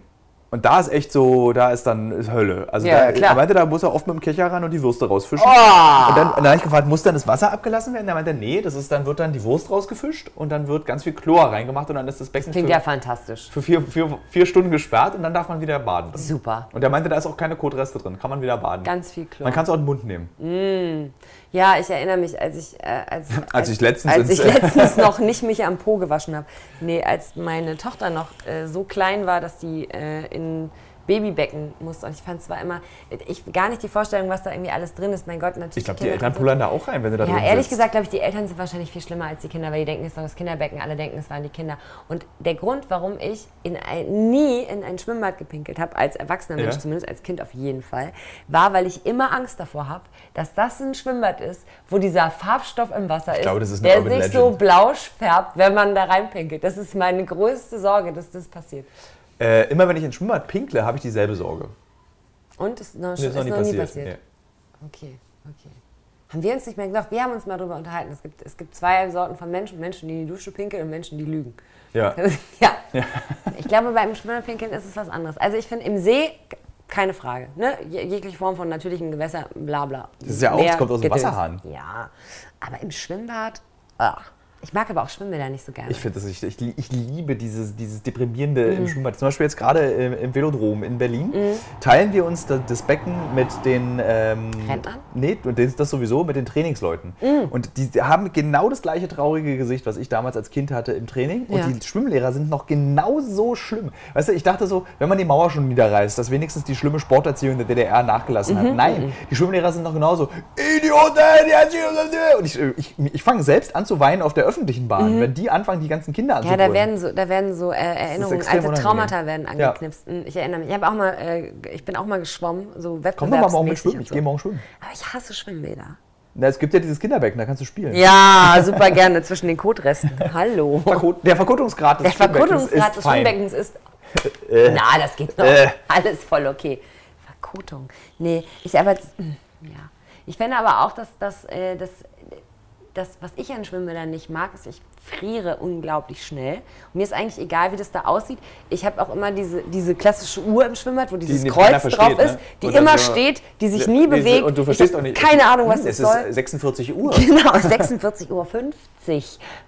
Und da ist echt so, da ist dann ist Hölle. Also Ja, da, klar. er meinte, da muss er oft mit dem Kecher ran und die Würste rausfischen. Oh! Und dann, dann habe ich gefragt, muss dann das Wasser abgelassen werden? Er meinte, nee, das ist, dann wird dann die Wurst rausgefischt und dann wird ganz viel Chlor reingemacht und dann ist das Becken Klingt für, ja fantastisch. für vier, vier, vier Stunden gesperrt und dann darf man wieder baden. drin. Super. Und er meinte, da ist auch keine Kotreste drin, kann man wieder baden. Ganz viel Chlor. man kann es auch in den Mund nehmen. Ja, ich erinnere mich, als ich, äh, als, Als ich letztens als ich letztens noch nicht mich am Po gewaschen habe. Nee, als meine Tochter noch äh, so klein war, dass die äh, in Babybecken musste. Und ich fand es war immer, ich gar nicht die Vorstellung, was da irgendwie alles drin ist. Mein Gott, natürlich. Ich glaube, die Eltern pullern da auch rein, wenn du da Ja, drin ehrlich sitzt. gesagt, glaube ich, die Eltern sind wahrscheinlich viel schlimmer als die Kinder, weil die denken, es ist doch das Kinderbecken, alle denken, es waren die Kinder. Und der Grund, warum ich in ein, nie in ein Schwimmbad gepinkelt habe, als erwachsener Mensch Ja. zumindest, als Kind auf jeden Fall, war, weil ich immer Angst davor habe, dass das ein Schwimmbad ist, wo dieser Farbstoff im Wasser ist, glaube, ist der Urban sich so Legend. blau färbt, wenn man da reinpinkelt. Das ist meine größte Sorge, dass das passiert. Äh, immer wenn ich ins Schwimmbad pinkle, habe ich dieselbe Sorge. Und ist noch, Das ist noch nie passiert. Nee. Okay, okay. Haben wir uns nicht mehr gesagt, wir haben uns mal darüber unterhalten. Es gibt, es gibt zwei Sorten von Menschen, Menschen, die in die Dusche pinkeln und Menschen, die lügen. Ja. ja. Ich glaube, beim Schwimmerpinkeln ist es was anderes. Also ich finde, im See, keine Frage. Ne? Je- Jegliche Form von natürlichem Gewässer, bla bla. Das ist ja auch, Meer, das kommt aus dem. Wasserhahn. Ja, aber im Schwimmbad, ah. Ich mag aber auch Schwimmbäder nicht so gerne. Ich finde das, ich, ich, ich liebe dieses, dieses Deprimierende Mhm. im Schwimmbad. Zum Beispiel jetzt gerade im, im Velodrom in Berlin teilen wir uns da, das Becken mit den ähm, Rentnern? Nee, und das, das sowieso mit den Trainingsleuten. Mhm. Und die haben genau das gleiche traurige Gesicht, was ich damals als Kind hatte im Training. Und Ja. die Schwimmlehrer sind noch genauso schlimm. Weißt du, ich dachte so, wenn man die Mauer schon niederreißt, dass wenigstens die schlimme Sporterziehung der DDR nachgelassen Mhm. hat. Nein, die Schwimmlehrer sind noch genauso. Idioten! hat Und ich, ich, ich fange selbst an zu weinen auf der öffentlichen Bahn, wenn die anfangen, die ganzen Kinder Mhm. Ja, da werden so, da werden so äh, Erinnerungen, alte. Traumata werden Ja. angeknipst. Ich erinnere mich. Ich auch mal, äh, ich bin auch mal geschwommen, so Komm doch mal morgen mit wettbewerbsmäßig schwimmen. und Ich so. gehe morgen schwimmen. Aber ich hasse Schwimmbäder. Na, es gibt ja dieses Kinderbecken, da kannst du spielen. Ja, super gerne zwischen den Kotresten. Hallo. Der Verkotungsgrad des Der Verkotungsgrad Schwimmbeckens des. Schwimmbeckens ist. Äh. Na, das geht noch. Äh. Alles voll okay. Verkotung. Nee, ich aber. hm, Ja. Ich finde aber auch, dass, dass, äh, dass das, was ich an Schwimmbädern nicht mag, ist, ich friere unglaublich schnell. Und mir ist eigentlich egal, wie das da aussieht. Ich habe auch immer diese, diese klassische Uhr im Schwimmbad, wo dieses nicht Kreuz drauf versteht, ist, ne? die immer so- steht, die sich nie bewegt. Und du verstehst auch nicht. Keine Ahnung, was Hm, das es soll. ist 46 Uhr. Genau, 46.50 Uhr.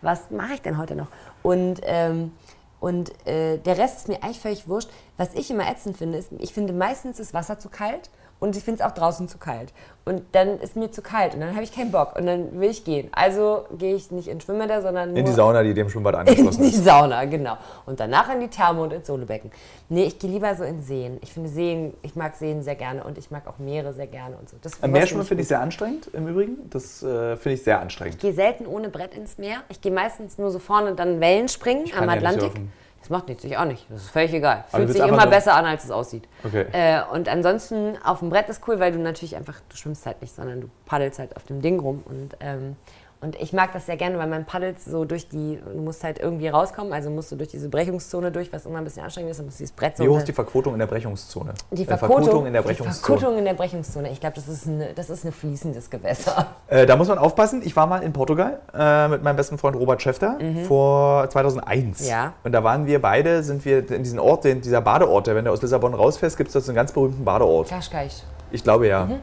Was mache ich denn heute noch? Und, ähm, und äh, der Rest ist mir eigentlich völlig wurscht. Was ich immer ätzend finde, ist, ich finde meistens ist Wasser zu kalt und ich finde es auch draußen zu kalt. Und dann ist mir zu kalt und dann habe ich keinen Bock und dann will ich gehen. Also gehe ich nicht in Schwimmbäder, sondern In die Sauna, die dem Schwimmbad in angeschlossen die ist. Sauna, genau. Und danach in die Therme und ins Sohlebecken. Nee, ich gehe lieber so in Seen. Ich finde Seen, ich mag Seen sehr gerne und ich mag auch Meere sehr gerne und so. Das Meerschwimmen finde ich sehr anstrengend im Übrigen. Das äh, finde ich sehr anstrengend. Ich gehe selten ohne Brett ins Meer. Ich gehe meistens nur so vorne dann Wellen springen am ja Atlantik. surfen. Das macht nichts, ich auch nicht. Das ist völlig egal. Fühlt willst sich immer besser an, als es aussieht. Okay. Äh, und ansonsten auf dem Brett ist cool, weil du natürlich einfach, du schwimmst halt nicht, sondern du paddelst halt auf dem Ding rum. Und, ähm, und ich mag das sehr gerne, weil man paddelt so durch die, du musst halt irgendwie rauskommen, also musst du durch diese Brechungszone durch, was immer ein bisschen anstrengend ist, dann musst du dieses Brett so Wie hoch ist die Verquotung in der Brechungszone? die Äh, Verkotung, in der Die Brechungszone. Verkotung in der Brechungszone. Ich glaube, das, ist eine- das ist ein fließendes Gewässer. Äh, da muss man aufpassen. Ich war mal in Portugal äh, mit meinem besten Freund Robert Schäfter vor 2001. Mhm. Ja. Und da waren wir beide, sind wir in diesen Ort, den, dieser Badeort, der, wenn du aus Lissabon rausfährst, gibt es dort so einen ganz berühmten Badeort. Kaschkeich. Ich glaube ja. Mhm.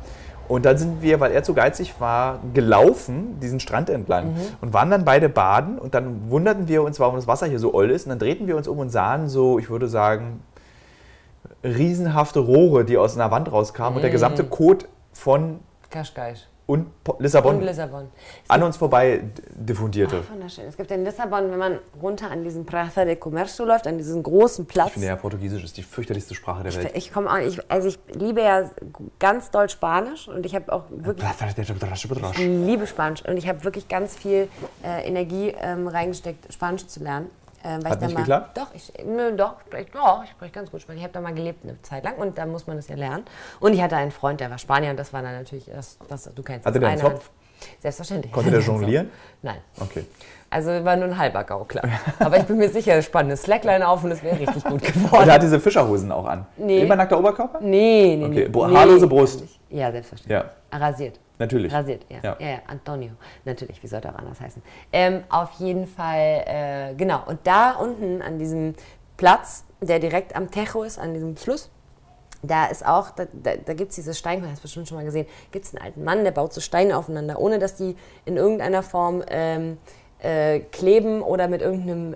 Und dann sind wir, weil er zu geizig war, gelaufen, diesen Strand entlang Mhm. und waren dann beide baden und dann wunderten wir uns, warum das Wasser hier so oll ist und dann drehten wir uns um und sahen so, ich würde sagen, riesenhafte Rohre, die aus einer Wand rauskamen und der gesamte Mhm. Kot von Kaschkeich. Und Lissabon. Und Lissabon. An uns vorbei diffundierte. Oh, wunderschön. Es gibt in Lissabon, wenn man runter an diesen Praça de Comércio läuft, an diesen großen Platz. Ich finde ja, Portugiesisch ist die fürchterlichste Sprache der Welt. Ich komme ich, also ich liebe ja ganz doll Spanisch und ich habe auch wirklich, ich liebe Spanisch und ich habe wirklich ganz viel äh, Energie ähm, reingesteckt, Spanisch zu lernen. Ähm, Hat nicht mal, geklappt? Doch, ich, nö, doch, ich, doch, ich spreche ganz gut Spanisch. Ich habe da mal gelebt eine Zeit lang und da muss man das ja lernen. Und ich hatte einen Freund, der war Spanier und das war dann natürlich, das, das du kennst Hatte der einen Zopf? Selbstverständlich. Konnte der jonglieren? Nein. Okay. Also war nur ein halber Gaukler. Aber ich bin mir sicher, spannendes Slackline auf und es wäre richtig gut geworden. Und er hat diese Fischerhosen auch an? Nee. Immer nackter Oberkörper? Nee, nee, okay. nee. Haarlose Brust? Ja, selbstverständlich. Ja. Rasiert. Natürlich. Rasiert, ja. Ja. ja. ja, Antonio. Natürlich, wie sollte auch anders heißen. Ähm, auf jeden Fall, äh, genau. Und da unten an diesem Platz, der direkt am Tejo ist, an diesem Fluss, da ist auch, da, da, da gibt es dieses Stein, hast du bestimmt schon mal gesehen, gibt es einen alten Mann, der baut so Steine aufeinander, ohne dass die in irgendeiner Form ähm, äh, kleben oder mit irgendeinem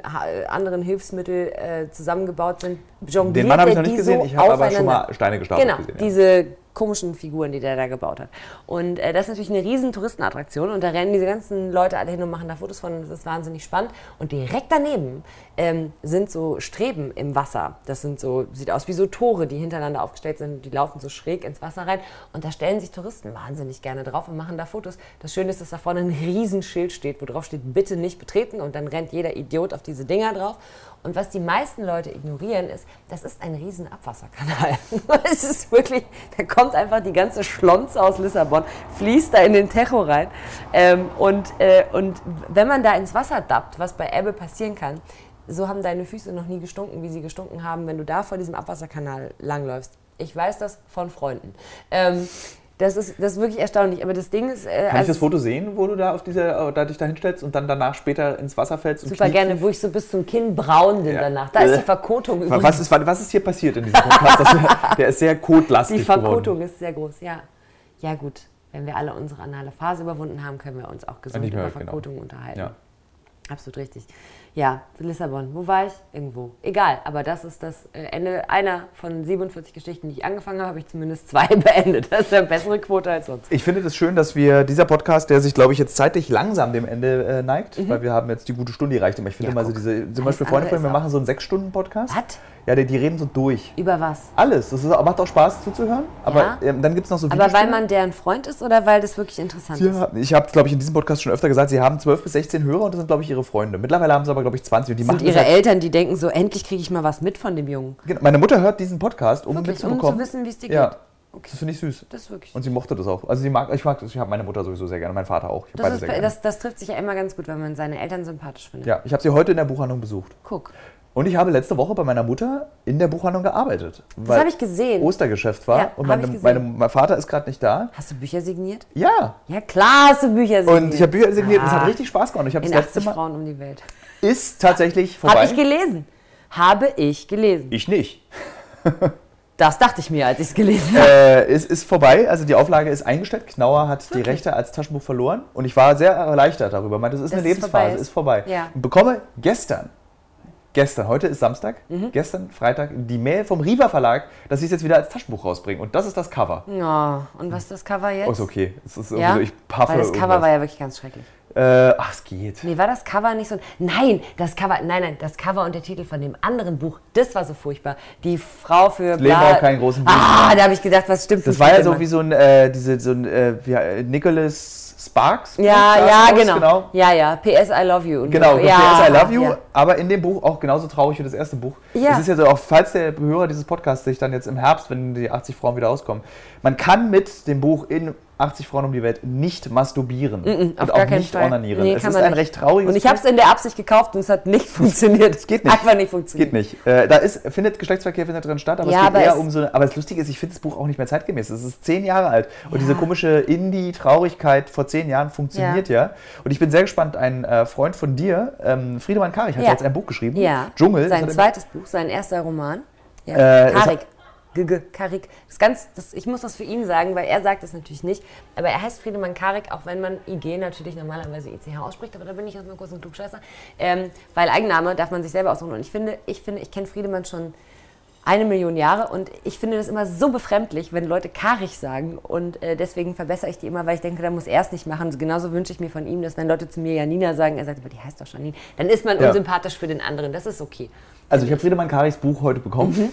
anderen Hilfsmittel äh, zusammengebaut sind. Jongliert Den Mann habe ich noch nicht gesehen, ich habe aber schon mal Steine gestapelt Genau, gesehen. ja. diese komischen Figuren, die der da gebaut hat. Und äh, das ist natürlich eine riesen Touristenattraktion und da rennen diese ganzen Leute alle hin und machen da Fotos von. Das ist wahnsinnig spannend. Und direkt daneben ähm, sind so Streben im Wasser. Das sind so, sieht aus wie so Tore, die hintereinander aufgestellt sind. Die laufen so schräg ins Wasser rein. Und da stellen sich Touristen wahnsinnig gerne drauf und machen da Fotos. Das Schöne ist, dass da vorne ein Riesenschild steht, wo drauf steht, bitte nicht betreten. Und dann rennt jeder Idiot auf diese Dinger drauf. Und was die meisten Leute ignorieren, ist, das ist ein riesen Abwasserkanal. es ist wirklich, da kommt einfach die ganze Schlonze aus Lissabon, fließt da in den Tejo rein. Ähm, und, äh, und wenn man da ins Wasser dappt, was bei Ebbe passieren kann, so haben deine Füße noch nie gestunken, wie sie gestunken haben, wenn du da vor diesem Abwasserkanal langläufst. Ich weiß das von Freunden. Ähm, das, ist, das ist wirklich erstaunlich. Aber das Ding ist. Äh, Kann ich das Foto sehen, wo du da auf diese, äh, da dich da hinstellst und dann danach später ins Wasser fällst? Super gerne, wo ich so bis zum Kinn braun bin Ja. danach. Da ist Äh. die Verkotung übrigens. Was ist, was ist hier passiert in diesem Podcast? Das, der ist sehr kotlastig Die Verkotung geworden. ist sehr groß, ja. Ja gut, wenn wir alle unsere anale Phase überwunden haben, können wir uns auch gesund nicht mehr, über genau. Verkotung unterhalten. Ja. Absolut richtig. Ja, Lissabon. Wo war ich? Irgendwo. Egal, aber das ist das äh, Ende einer von 47 Geschichten, die ich angefangen habe, habe ich zumindest zwei beendet. Das ist eine bessere Quote als sonst. Ich finde es das schön, dass wir dieser Podcast, der sich, glaube ich, jetzt zeitlich langsam dem Ende äh, neigt, weil wir haben jetzt die gute Stunde erreicht. Aber ich finde Mhm. Ja, mal so diese, zum Beispiel Freunde von mir, wir machen so einen Sechs-Stunden-Podcast. Was? Ja, die, die reden so durch. Über was? Alles. Das ist, macht auch Spaß zuzuhören. Aber Ja. ähm, dann gibt es noch so Aber weil man deren Freund ist oder weil das wirklich interessant ist? Ja, ich habe, glaube ich, in diesem Podcast schon öfter gesagt, sie haben 12 bis 16 Hörer und das sind, glaube ich, ihre Freunde. Mittlerweile haben sie aber, glaube ich, 20. Und die Sind machen ihre halt- Eltern, die denken so, endlich kriege ich mal was mit von dem Jungen. Genau, Meine Mutter hört diesen Podcast, um Wirklich, um mitzubekommen. zu wissen, wie es dir ja, geht. Okay. das finde ich süß. Das ist wirklich Und sie mochte das auch. Also sie mag, ich mag das, ich habe meine Mutter sowieso sehr gerne, mein Vater auch. Das, ist, das, das trifft sich ja immer ganz gut, wenn man seine Eltern sympathisch findet. ja, ich habe sie heute in der Buchhandlung besucht. Guck. Und ich habe letzte Woche bei meiner Mutter in der Buchhandlung gearbeitet. Das habe ich gesehen. Ostergeschäft war. Ja, und meine, meine, mein Vater ist gerade nicht da. Hast du Bücher signiert? Ja. Ja, klar hast du Bücher signiert. Und ich habe Bücher signiert und es Ah. hat richtig Spaß gemacht. Ich habe das letzte 80 Mal. Frauen um die Welt. Ist tatsächlich vorbei. Habe ich gelesen. Habe ich gelesen. ich nicht. Das dachte ich mir, als ich es gelesen habe. Äh, es ist vorbei, also die Auflage ist eingestellt. Knauer hat die Rechte als Taschenbuch verloren und ich war sehr erleichtert darüber. Meinte, das ist Dass eine es Lebensphase, vorbei ist. ist vorbei. Ja. Und bekomme gestern, gestern, heute ist Samstag, Mhm. gestern, Freitag, die Mail vom Riva Verlag, dass sie es jetzt wieder als Taschenbuch rausbringen. Und das ist das Cover. Ja, und was ist das Cover jetzt? Oh, ist okay. Es ist ja? so, ich paffe Weil das Cover irgendwas. war ja wirklich ganz schrecklich. Äh, ach, es geht. Nee, war das Cover nicht so? Nein, das Cover, nein, nein, das Cover und der Titel von dem anderen Buch, das war so furchtbar. Die Frau für Leben auch keinen großen Buch. Ah, da habe ich gedacht, was stimmt Das nicht war ja so wie so ein, äh, diese, so ein äh, wie, äh, Nicholas Sparks. Ja, ja, genau. genau. Ja, ja, PS I love you. Genau, ja, PS I Love You, Ja. aber in dem Buch auch genauso traurig wie das erste Buch. Ja. Es ist ja so, auch falls der Hörer dieses Podcasts sich dann jetzt im Herbst, wenn die 80 Frauen wieder rauskommen, man kann mit dem Buch in 80 Frauen um die Welt nicht masturbieren auf und gar auch nicht Fall. onanieren. Nee, es ist ein nicht. recht trauriges Und ich habe es in der Absicht gekauft und es hat nicht funktioniert. Es geht nicht. Einfach nicht funktioniert. Geht nicht. Äh, da ist, findet Geschlechtsverkehr findet drin statt, aber Ja, es geht aber eher um so eine, Aber das Lustige ist, ich finde das Buch auch nicht mehr zeitgemäß. Es ist zehn Jahre alt. Und diese komische Indie-Traurigkeit vor zehn Jahren funktioniert ja. Und ich bin sehr gespannt, ein äh, Freund von dir, ähm, Friedemann Karich, hat Ja. jetzt ein Buch geschrieben. Ja. Dschungel. Sein zweites Buch, sein erster Roman. Ja. Äh, Karik. Karik. Das ganz, das, ich muss das für ihn sagen, weil er sagt es natürlich nicht. Aber er heißt Friedemann Karik, auch wenn man IG natürlich normalerweise ICH ausspricht. Aber da bin ich jetzt mal kurz ein Klugscheißer. Ähm, weil Eigenname darf man sich selber aussuchen. Und ich finde, ich finde, ich kenne Friedemann schon eine Million Jahre. Und ich finde das immer so befremdlich, wenn Leute Karich sagen. Und äh, deswegen verbessere ich die immer, weil ich denke, da muss er es nicht machen. Genauso wünsche ich mir von ihm, dass wenn Leute zu mir Janina sagen, er sagt, aber die heißt doch Janine, dann ist man Ja. unsympathisch für den anderen. Das ist okay. Also ich habe Friedemann Karichs Buch heute bekommen.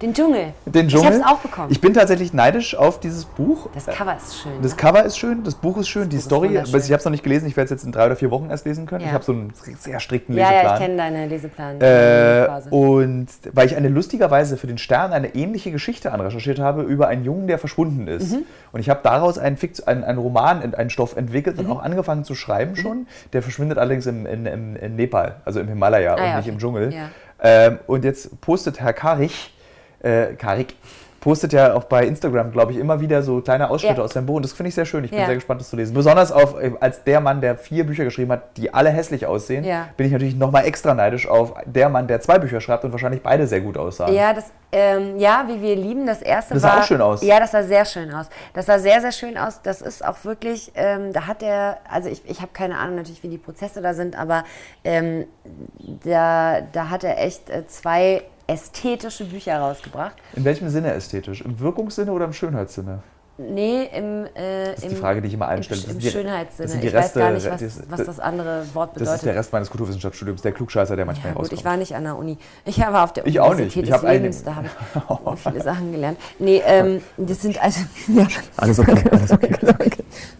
Den Dschungel. Den Dschungel. Ich habe es auch bekommen. Ich bin tatsächlich neidisch auf dieses Buch. das Cover ist schön. Das ne? Cover ist schön, das Buch ist schön, die Buch Story, ich habe es noch nicht gelesen, ich werde es jetzt in drei oder vier Wochen erst lesen können. Ja. Ich habe so einen sehr strikten ja, ja, Leseplan. ich kenne deine Leseplan. Äh, und weil ich eine lustigerweise für den Stern eine ähnliche Geschichte anrecherchiert habe über einen Jungen, der verschwunden ist. Mhm. Und ich habe daraus einen, Fix, einen, einen Roman, einen Stoff entwickelt Mhm. und auch angefangen zu schreiben schon. Der verschwindet allerdings im, in, im, in Nepal, also im Himalaya und Ah ja, nicht okay. im Dschungel. Ja. Ähm, und jetzt postet Herr Karich, äh, Karik, postet ja auch bei Instagram, glaube ich, immer wieder so kleine Ausschnitte Ja. aus seinem Buch. Und das finde ich sehr schön. Ich bin Ja. sehr gespannt, das zu lesen. Besonders auf, äh, als der Mann, der vier Bücher geschrieben hat, die alle hässlich aussehen, Ja. bin ich natürlich nochmal extra neidisch auf der Mann, der zwei Bücher schreibt und wahrscheinlich beide sehr gut aussahen. Ja, das, ähm, ja, wie wir lieben, das erste Das sah war. auch schön aus. Ja, das sah sehr schön aus. Das sah sehr, sehr schön aus. Das ist auch wirklich, ähm, da hat er, also ich, ich habe keine Ahnung natürlich, wie die Prozesse da sind, aber ähm, da, da hat er echt äh, zwei ästhetische Bücher rausgebracht. In welchem Sinne ästhetisch? Im Wirkungssinne oder im Schönheitssinne? Nee, im, äh, ist im, die Frage, die ich immer im, einstelle. Das im sind die- Schönheitssinne. das ich weiß Reste- gar nicht, was, das- was das andere Wort Das bedeutet. ist der Rest meines Kulturwissenschaftsstudiums, der Klugscheißer, der manchmal Ja, gut, rauskommt. ich war nicht an der Uni. Ich war auf der Ich auch nicht. Universität des Lebens, da habe ich viele Sachen gelernt. Nee, ähm, das sind also... Ja. Alles okay, alles okay.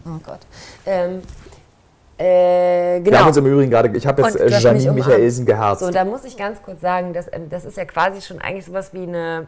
Oh Gott. Ähm, äh, genau. Wir haben uns im Übrigen gerade, ich habe jetzt äh, mich Janine umarmt. Michaelsen geherzt. So, da muss ich ganz kurz sagen, dass, ähm, das ist ja quasi schon eigentlich sowas wie eine,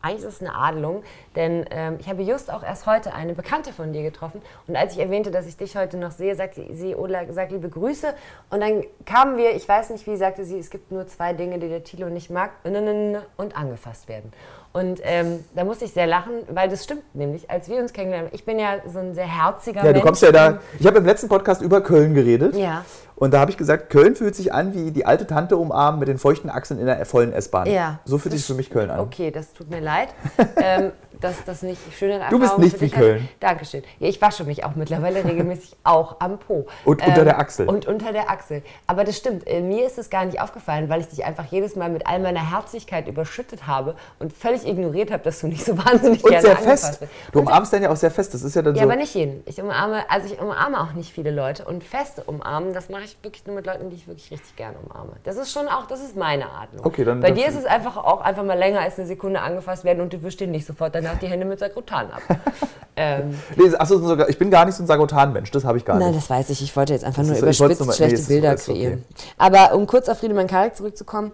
eigentlich ist es eine Adelung, denn ähm, ich habe just auch erst heute eine Bekannte von dir getroffen und als ich erwähnte, dass ich dich heute noch sehe, sagte sie, Ola, sag liebe Grüße und dann kamen wir, ich weiß nicht wie, sagte sie, es gibt nur zwei Dinge, die der Thilo nicht mag und angefasst werden. Und ähm, da musste ich sehr lachen, weil das stimmt nämlich, als wir uns kennengelernt haben, ich bin ja so ein sehr herziger ja, Mensch. du kommst ja da. Ich habe im letzten Podcast über Köln geredet. Ja. Und da habe ich gesagt, Köln fühlt sich an wie die alte Tante umarmen mit den feuchten Achseln in der vollen S-Bahn. Ja. So fühlt sich für mich Köln an. Okay, das tut mir leid, ähm, dass das nicht schöne Du bist nicht wie Köln. hatte. Dankeschön. Ja, ich wasche mich auch mittlerweile regelmäßig auch am Po. Ähm, Und unter der Achsel. Und unter der Achsel. Aber das stimmt, äh, mir ist es gar nicht aufgefallen, weil ich dich einfach jedes Mal mit all meiner Herzlichkeit überschüttet habe und völlig ignoriert habe, dass du nicht so wahnsinnig Und gerne sehr angefasst fest. bist. Du Und umarmst dann ja auch sehr fest. Das ist ja dann ja, so. aber nicht jeden. Ich umarme, also ich umarme auch nicht viele Leute und feste umarmen, das mache ich wirklich nur mit Leuten, die ich wirklich richtig gerne umarme. Das ist schon auch, das ist meine Art. Okay, dann- Bei dann- dir ist es einfach auch einfach mal länger als eine Sekunde angefasst werden und du wischst dir nicht sofort danach die Hände mit Sakrotan ab. ähm, Nee, achso, ich bin gar nicht so ein Sagotan-Mensch. Das habe ich gar Nein, nicht. das weiß ich. Ich wollte jetzt einfach Das nur ist- überspitzt nur mal- nee, schlechte ist- Bilder okay. kreieren. Aber um kurz auf Friedemann Karik zurückzukommen,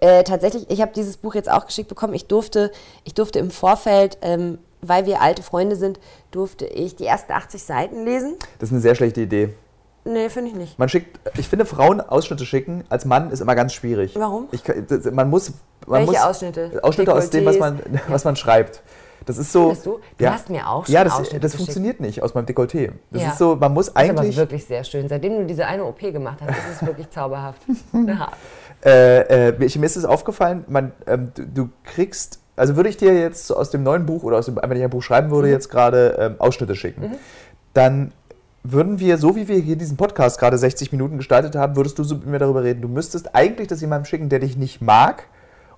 äh, tatsächlich, ich habe dieses Buch jetzt auch geschickt bekommen. Ich durfte, ich durfte im Vorfeld, ähm, weil wir alte Freunde sind, durfte ich die ersten 80 Seiten lesen. Das ist eine sehr schlechte Idee. Nee, finde ich nicht. Man schickt, ich finde, Frauen Ausschnitte schicken als Mann ist immer ganz schwierig. Warum? Ich, man muss. Man Welche muss, Ausschnitte? Ausschnitte aus dem, was man, was man schreibt. Das ist so. Findest du? Du hast mir auch schon Ja, das, Ausschnitte das funktioniert nicht aus meinem Dekolleté. Das Ja. ist so, man muss Das ist aber eigentlich. wirklich sehr schön. Seitdem du diese eine OP gemacht hast, ist es wirklich zauberhaft. Ja. Äh, äh, mir ist es aufgefallen, man, ähm, du, du kriegst, also würde ich dir jetzt aus dem neuen Buch oder aus dem, wenn ich ein Buch schreiben würde, Mhm. jetzt gerade ähm, Ausschnitte schicken, dann würden wir, so wie wir hier diesen Podcast gerade 60 Minuten gestaltet haben, würdest du so mit mir darüber reden. Du müsstest eigentlich das jemandem schicken, der dich nicht mag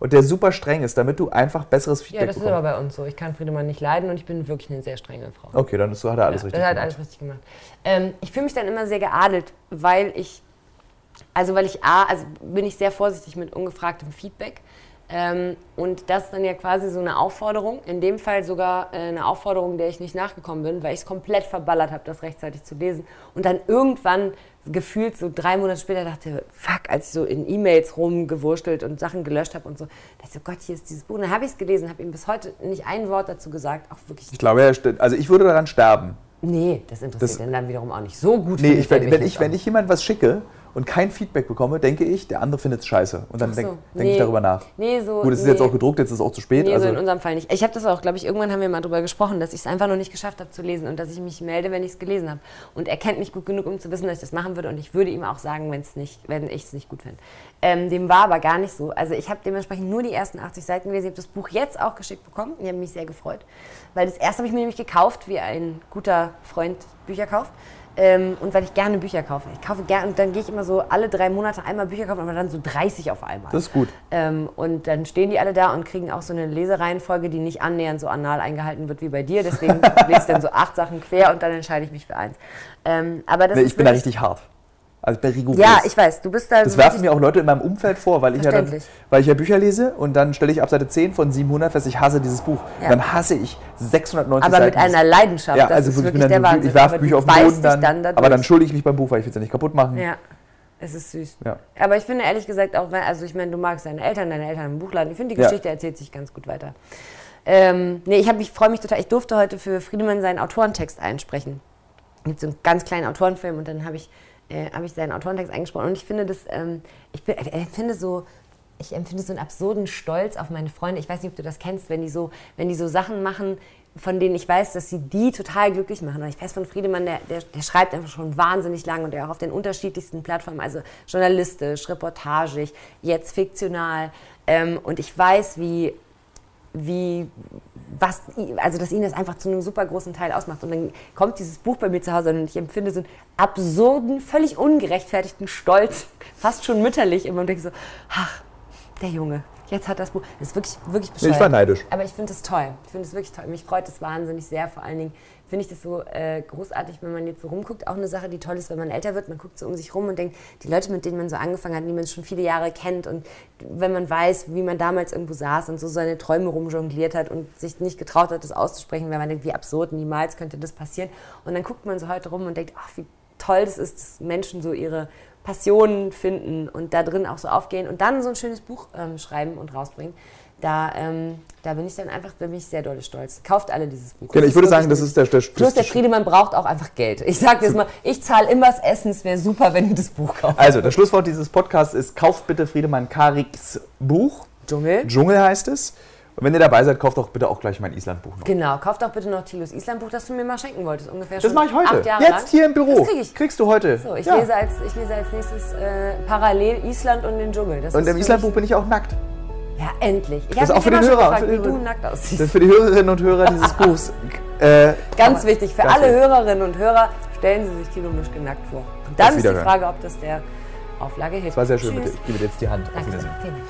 und der super streng ist, damit du einfach besseres ja, Feedback das ist bekommst. aber bei uns so. Ich kann Friedemann nicht leiden und ich bin wirklich eine sehr strenge Frau. Okay, dann ist, hat er alles Ja, richtig das hat gemacht. alles richtig gemacht. Ähm, ich fühle mich dann immer sehr geadelt, weil ich, also weil ich A, also bin ich sehr vorsichtig mit ungefragtem Feedback. Ähm, und das ist dann ja quasi so eine Aufforderung, in dem Fall sogar äh, eine Aufforderung, der ich nicht nachgekommen bin, weil ich es komplett verballert habe, das rechtzeitig zu lesen. Und dann irgendwann gefühlt so drei Monate später dachte, fuck, als ich so in E-Mails rumgewurschtelt und Sachen gelöscht habe und so, dachte ich so, Gott, hier ist dieses Buch. Und dann habe ich es gelesen, habe ihm bis heute nicht ein Wort dazu gesagt, auch wirklich Ich glaube, also ich würde daran sterben. Nee, das interessiert Das- den dann wiederum auch nicht so gut. Nee, ich, wenn, wenn, ich, wenn ich jemand was schicke und kein Feedback bekomme, denke ich, der andere findet es scheiße. Und dann so, denke denk ich nee. darüber nach. Nee, so. Gut, es ist nee. jetzt auch gedruckt, jetzt ist es auch zu spät. Nee, also, so in unserem Fall nicht. Ich habe das auch, glaube ich, irgendwann haben wir mal drüber gesprochen, dass ich es einfach noch nicht geschafft habe zu lesen und dass ich mich melde, wenn ich es gelesen habe. Und er kennt mich gut genug, um zu wissen, dass ich das machen würde. Und ich würde ihm auch sagen, wenn's nicht, wenn ich es nicht gut finde. Ähm, dem war aber gar nicht so. Also ich habe dementsprechend nur die ersten 80 Seiten gelesen. Ich habe das Buch jetzt auch geschickt bekommen. Ich habe mich sehr gefreut. Weil das erste habe ich mir nämlich gekauft, wie ein guter Freund Bücher kauft. Ähm, und weil ich gerne Bücher kaufe. Ich kaufe gerne, und dann gehe ich immer so alle drei Monate einmal Bücher kaufen, aber dann so 30 auf einmal. Das ist gut. Ähm, und dann stehen die alle da und kriegen auch so eine Lesereihenfolge, die nicht annähernd so anal eingehalten wird wie bei dir. Deswegen lese ich dann so acht Sachen quer und dann entscheide ich mich für eins. Ähm, aber das Nee, ist ich bin da richtig hart. Also bin rigoros. Ja, ich weiß, du bist da. Das werfen mir auch Leute in meinem Umfeld vor, weil ich ja dann, weil ich ja Bücher lese und dann stelle ich ab Seite 10 von 700 fest, ich hasse dieses Buch. Ja. Dann hasse ich 690 aber mit Seiten. einer Leidenschaft. ja, also wirklich, wirklich dann, ich werfe Aber Bücher auf den Boden dann, dann aber dann schulde ich mich beim Buch, weil ich will es ja nicht kaputt machen. Ja, es ist süß. Ja. Aber ich finde ehrlich gesagt auch, also ich meine, du magst deine Eltern, deine Eltern im Buchladen. Ich finde, die Ja. Geschichte erzählt sich ganz gut weiter. Ähm, nee, ich, hab- ich freue mich total. Ich durfte heute für Friedemann seinen Autorentext einsprechen. Gibt so einen ganz kleinen Autorenfilm und dann habe ich, äh, hab ich seinen Autorentext eingesprochen. Und ich finde das, ähm, ich bin, äh, empfinde so, ich empfinde so einen absurden Stolz auf meine Freunde. Ich weiß nicht, ob du das kennst, wenn die so, wenn die so Sachen machen, von denen ich weiß, dass sie die total glücklich machen. Und ich weiß von Friedemann, der, der, der schreibt einfach schon wahnsinnig lang und der auch auf den unterschiedlichsten Plattformen, also journalistisch, reportagig, jetzt fiktional. Ähm, und ich weiß, wie wie, was, also dass ihn das einfach zu einem super großen Teil ausmacht. Und dann kommt dieses Buch bei mir zu Hause und ich empfinde so einen absurden, völlig ungerechtfertigten Stolz, fast schon mütterlich immer und denke so, ach, der Junge, jetzt hat das Buch, das ist wirklich, wirklich bescheuert. ich war neidisch. Aber ich finde es toll. Ich finde es wirklich toll. Mich freut es wahnsinnig sehr. Vor allen Dingen finde ich das so äh, großartig, wenn man jetzt so rumguckt. Auch eine Sache, die toll ist, wenn man älter wird. Man guckt so um sich rum und denkt, die Leute, mit denen man so angefangen hat, die man schon viele Jahre kennt und wenn man weiß, wie man damals irgendwo saß und so seine Träume rumjongliert hat und sich nicht getraut hat, das auszusprechen, weil man denkt, wie absurd, niemals könnte das passieren. Und dann guckt man so heute rum und denkt, ach, wie toll das ist, dass Menschen so ihre Passionen finden und da drin auch so aufgehen und dann so ein schönes Buch ähm, schreiben und rausbringen. Da, ähm, da bin ich dann einfach, bin ich sehr doll stolz. Kauft alle dieses Buch. Genau, ich würde sagen, das ist der, der, Plus der Friedemann braucht auch einfach Geld. Ich sage jetzt mal, ich zahle immer das Essen, es wäre super, wenn ihr das Buch kauft. Also, das Schlusswort dieses Podcasts ist, kauft bitte Friedemann Kariks Buch. Dschungel. Dschungel heißt es. Und wenn ihr dabei seid, kauft doch bitte auch gleich mein Island-Buch noch. Genau, kauft auch bitte noch Thilos Island-Buch, das du mir mal schenken wolltest. Ungefähr Das mache ich heute. Jetzt lang. hier im Büro. Das krieg ich. Kriegst du heute. So, ich, Ja. lese als, ich lese als nächstes äh, parallel Island und den Dschungel. Das Und im Island-Buch bin ich auch nackt. Ja, endlich. Ich Das ist auch für den Hörer, gefragt, für den-. Das ist für die Hörerinnen und Hörer dieses Buchs. Äh, Ganz wichtig, für Ganz alle wichtig. Hörerinnen und Hörer, stellen Sie sich Thilo Mischke nackt vor. Und dann ist die. Frage, ob das der Auflage hilft. Es war sehr schön mit dir. Tschüss. Ich gebe dir jetzt die Hand. Auf Danke. Wiedersehen. Vielen Dank.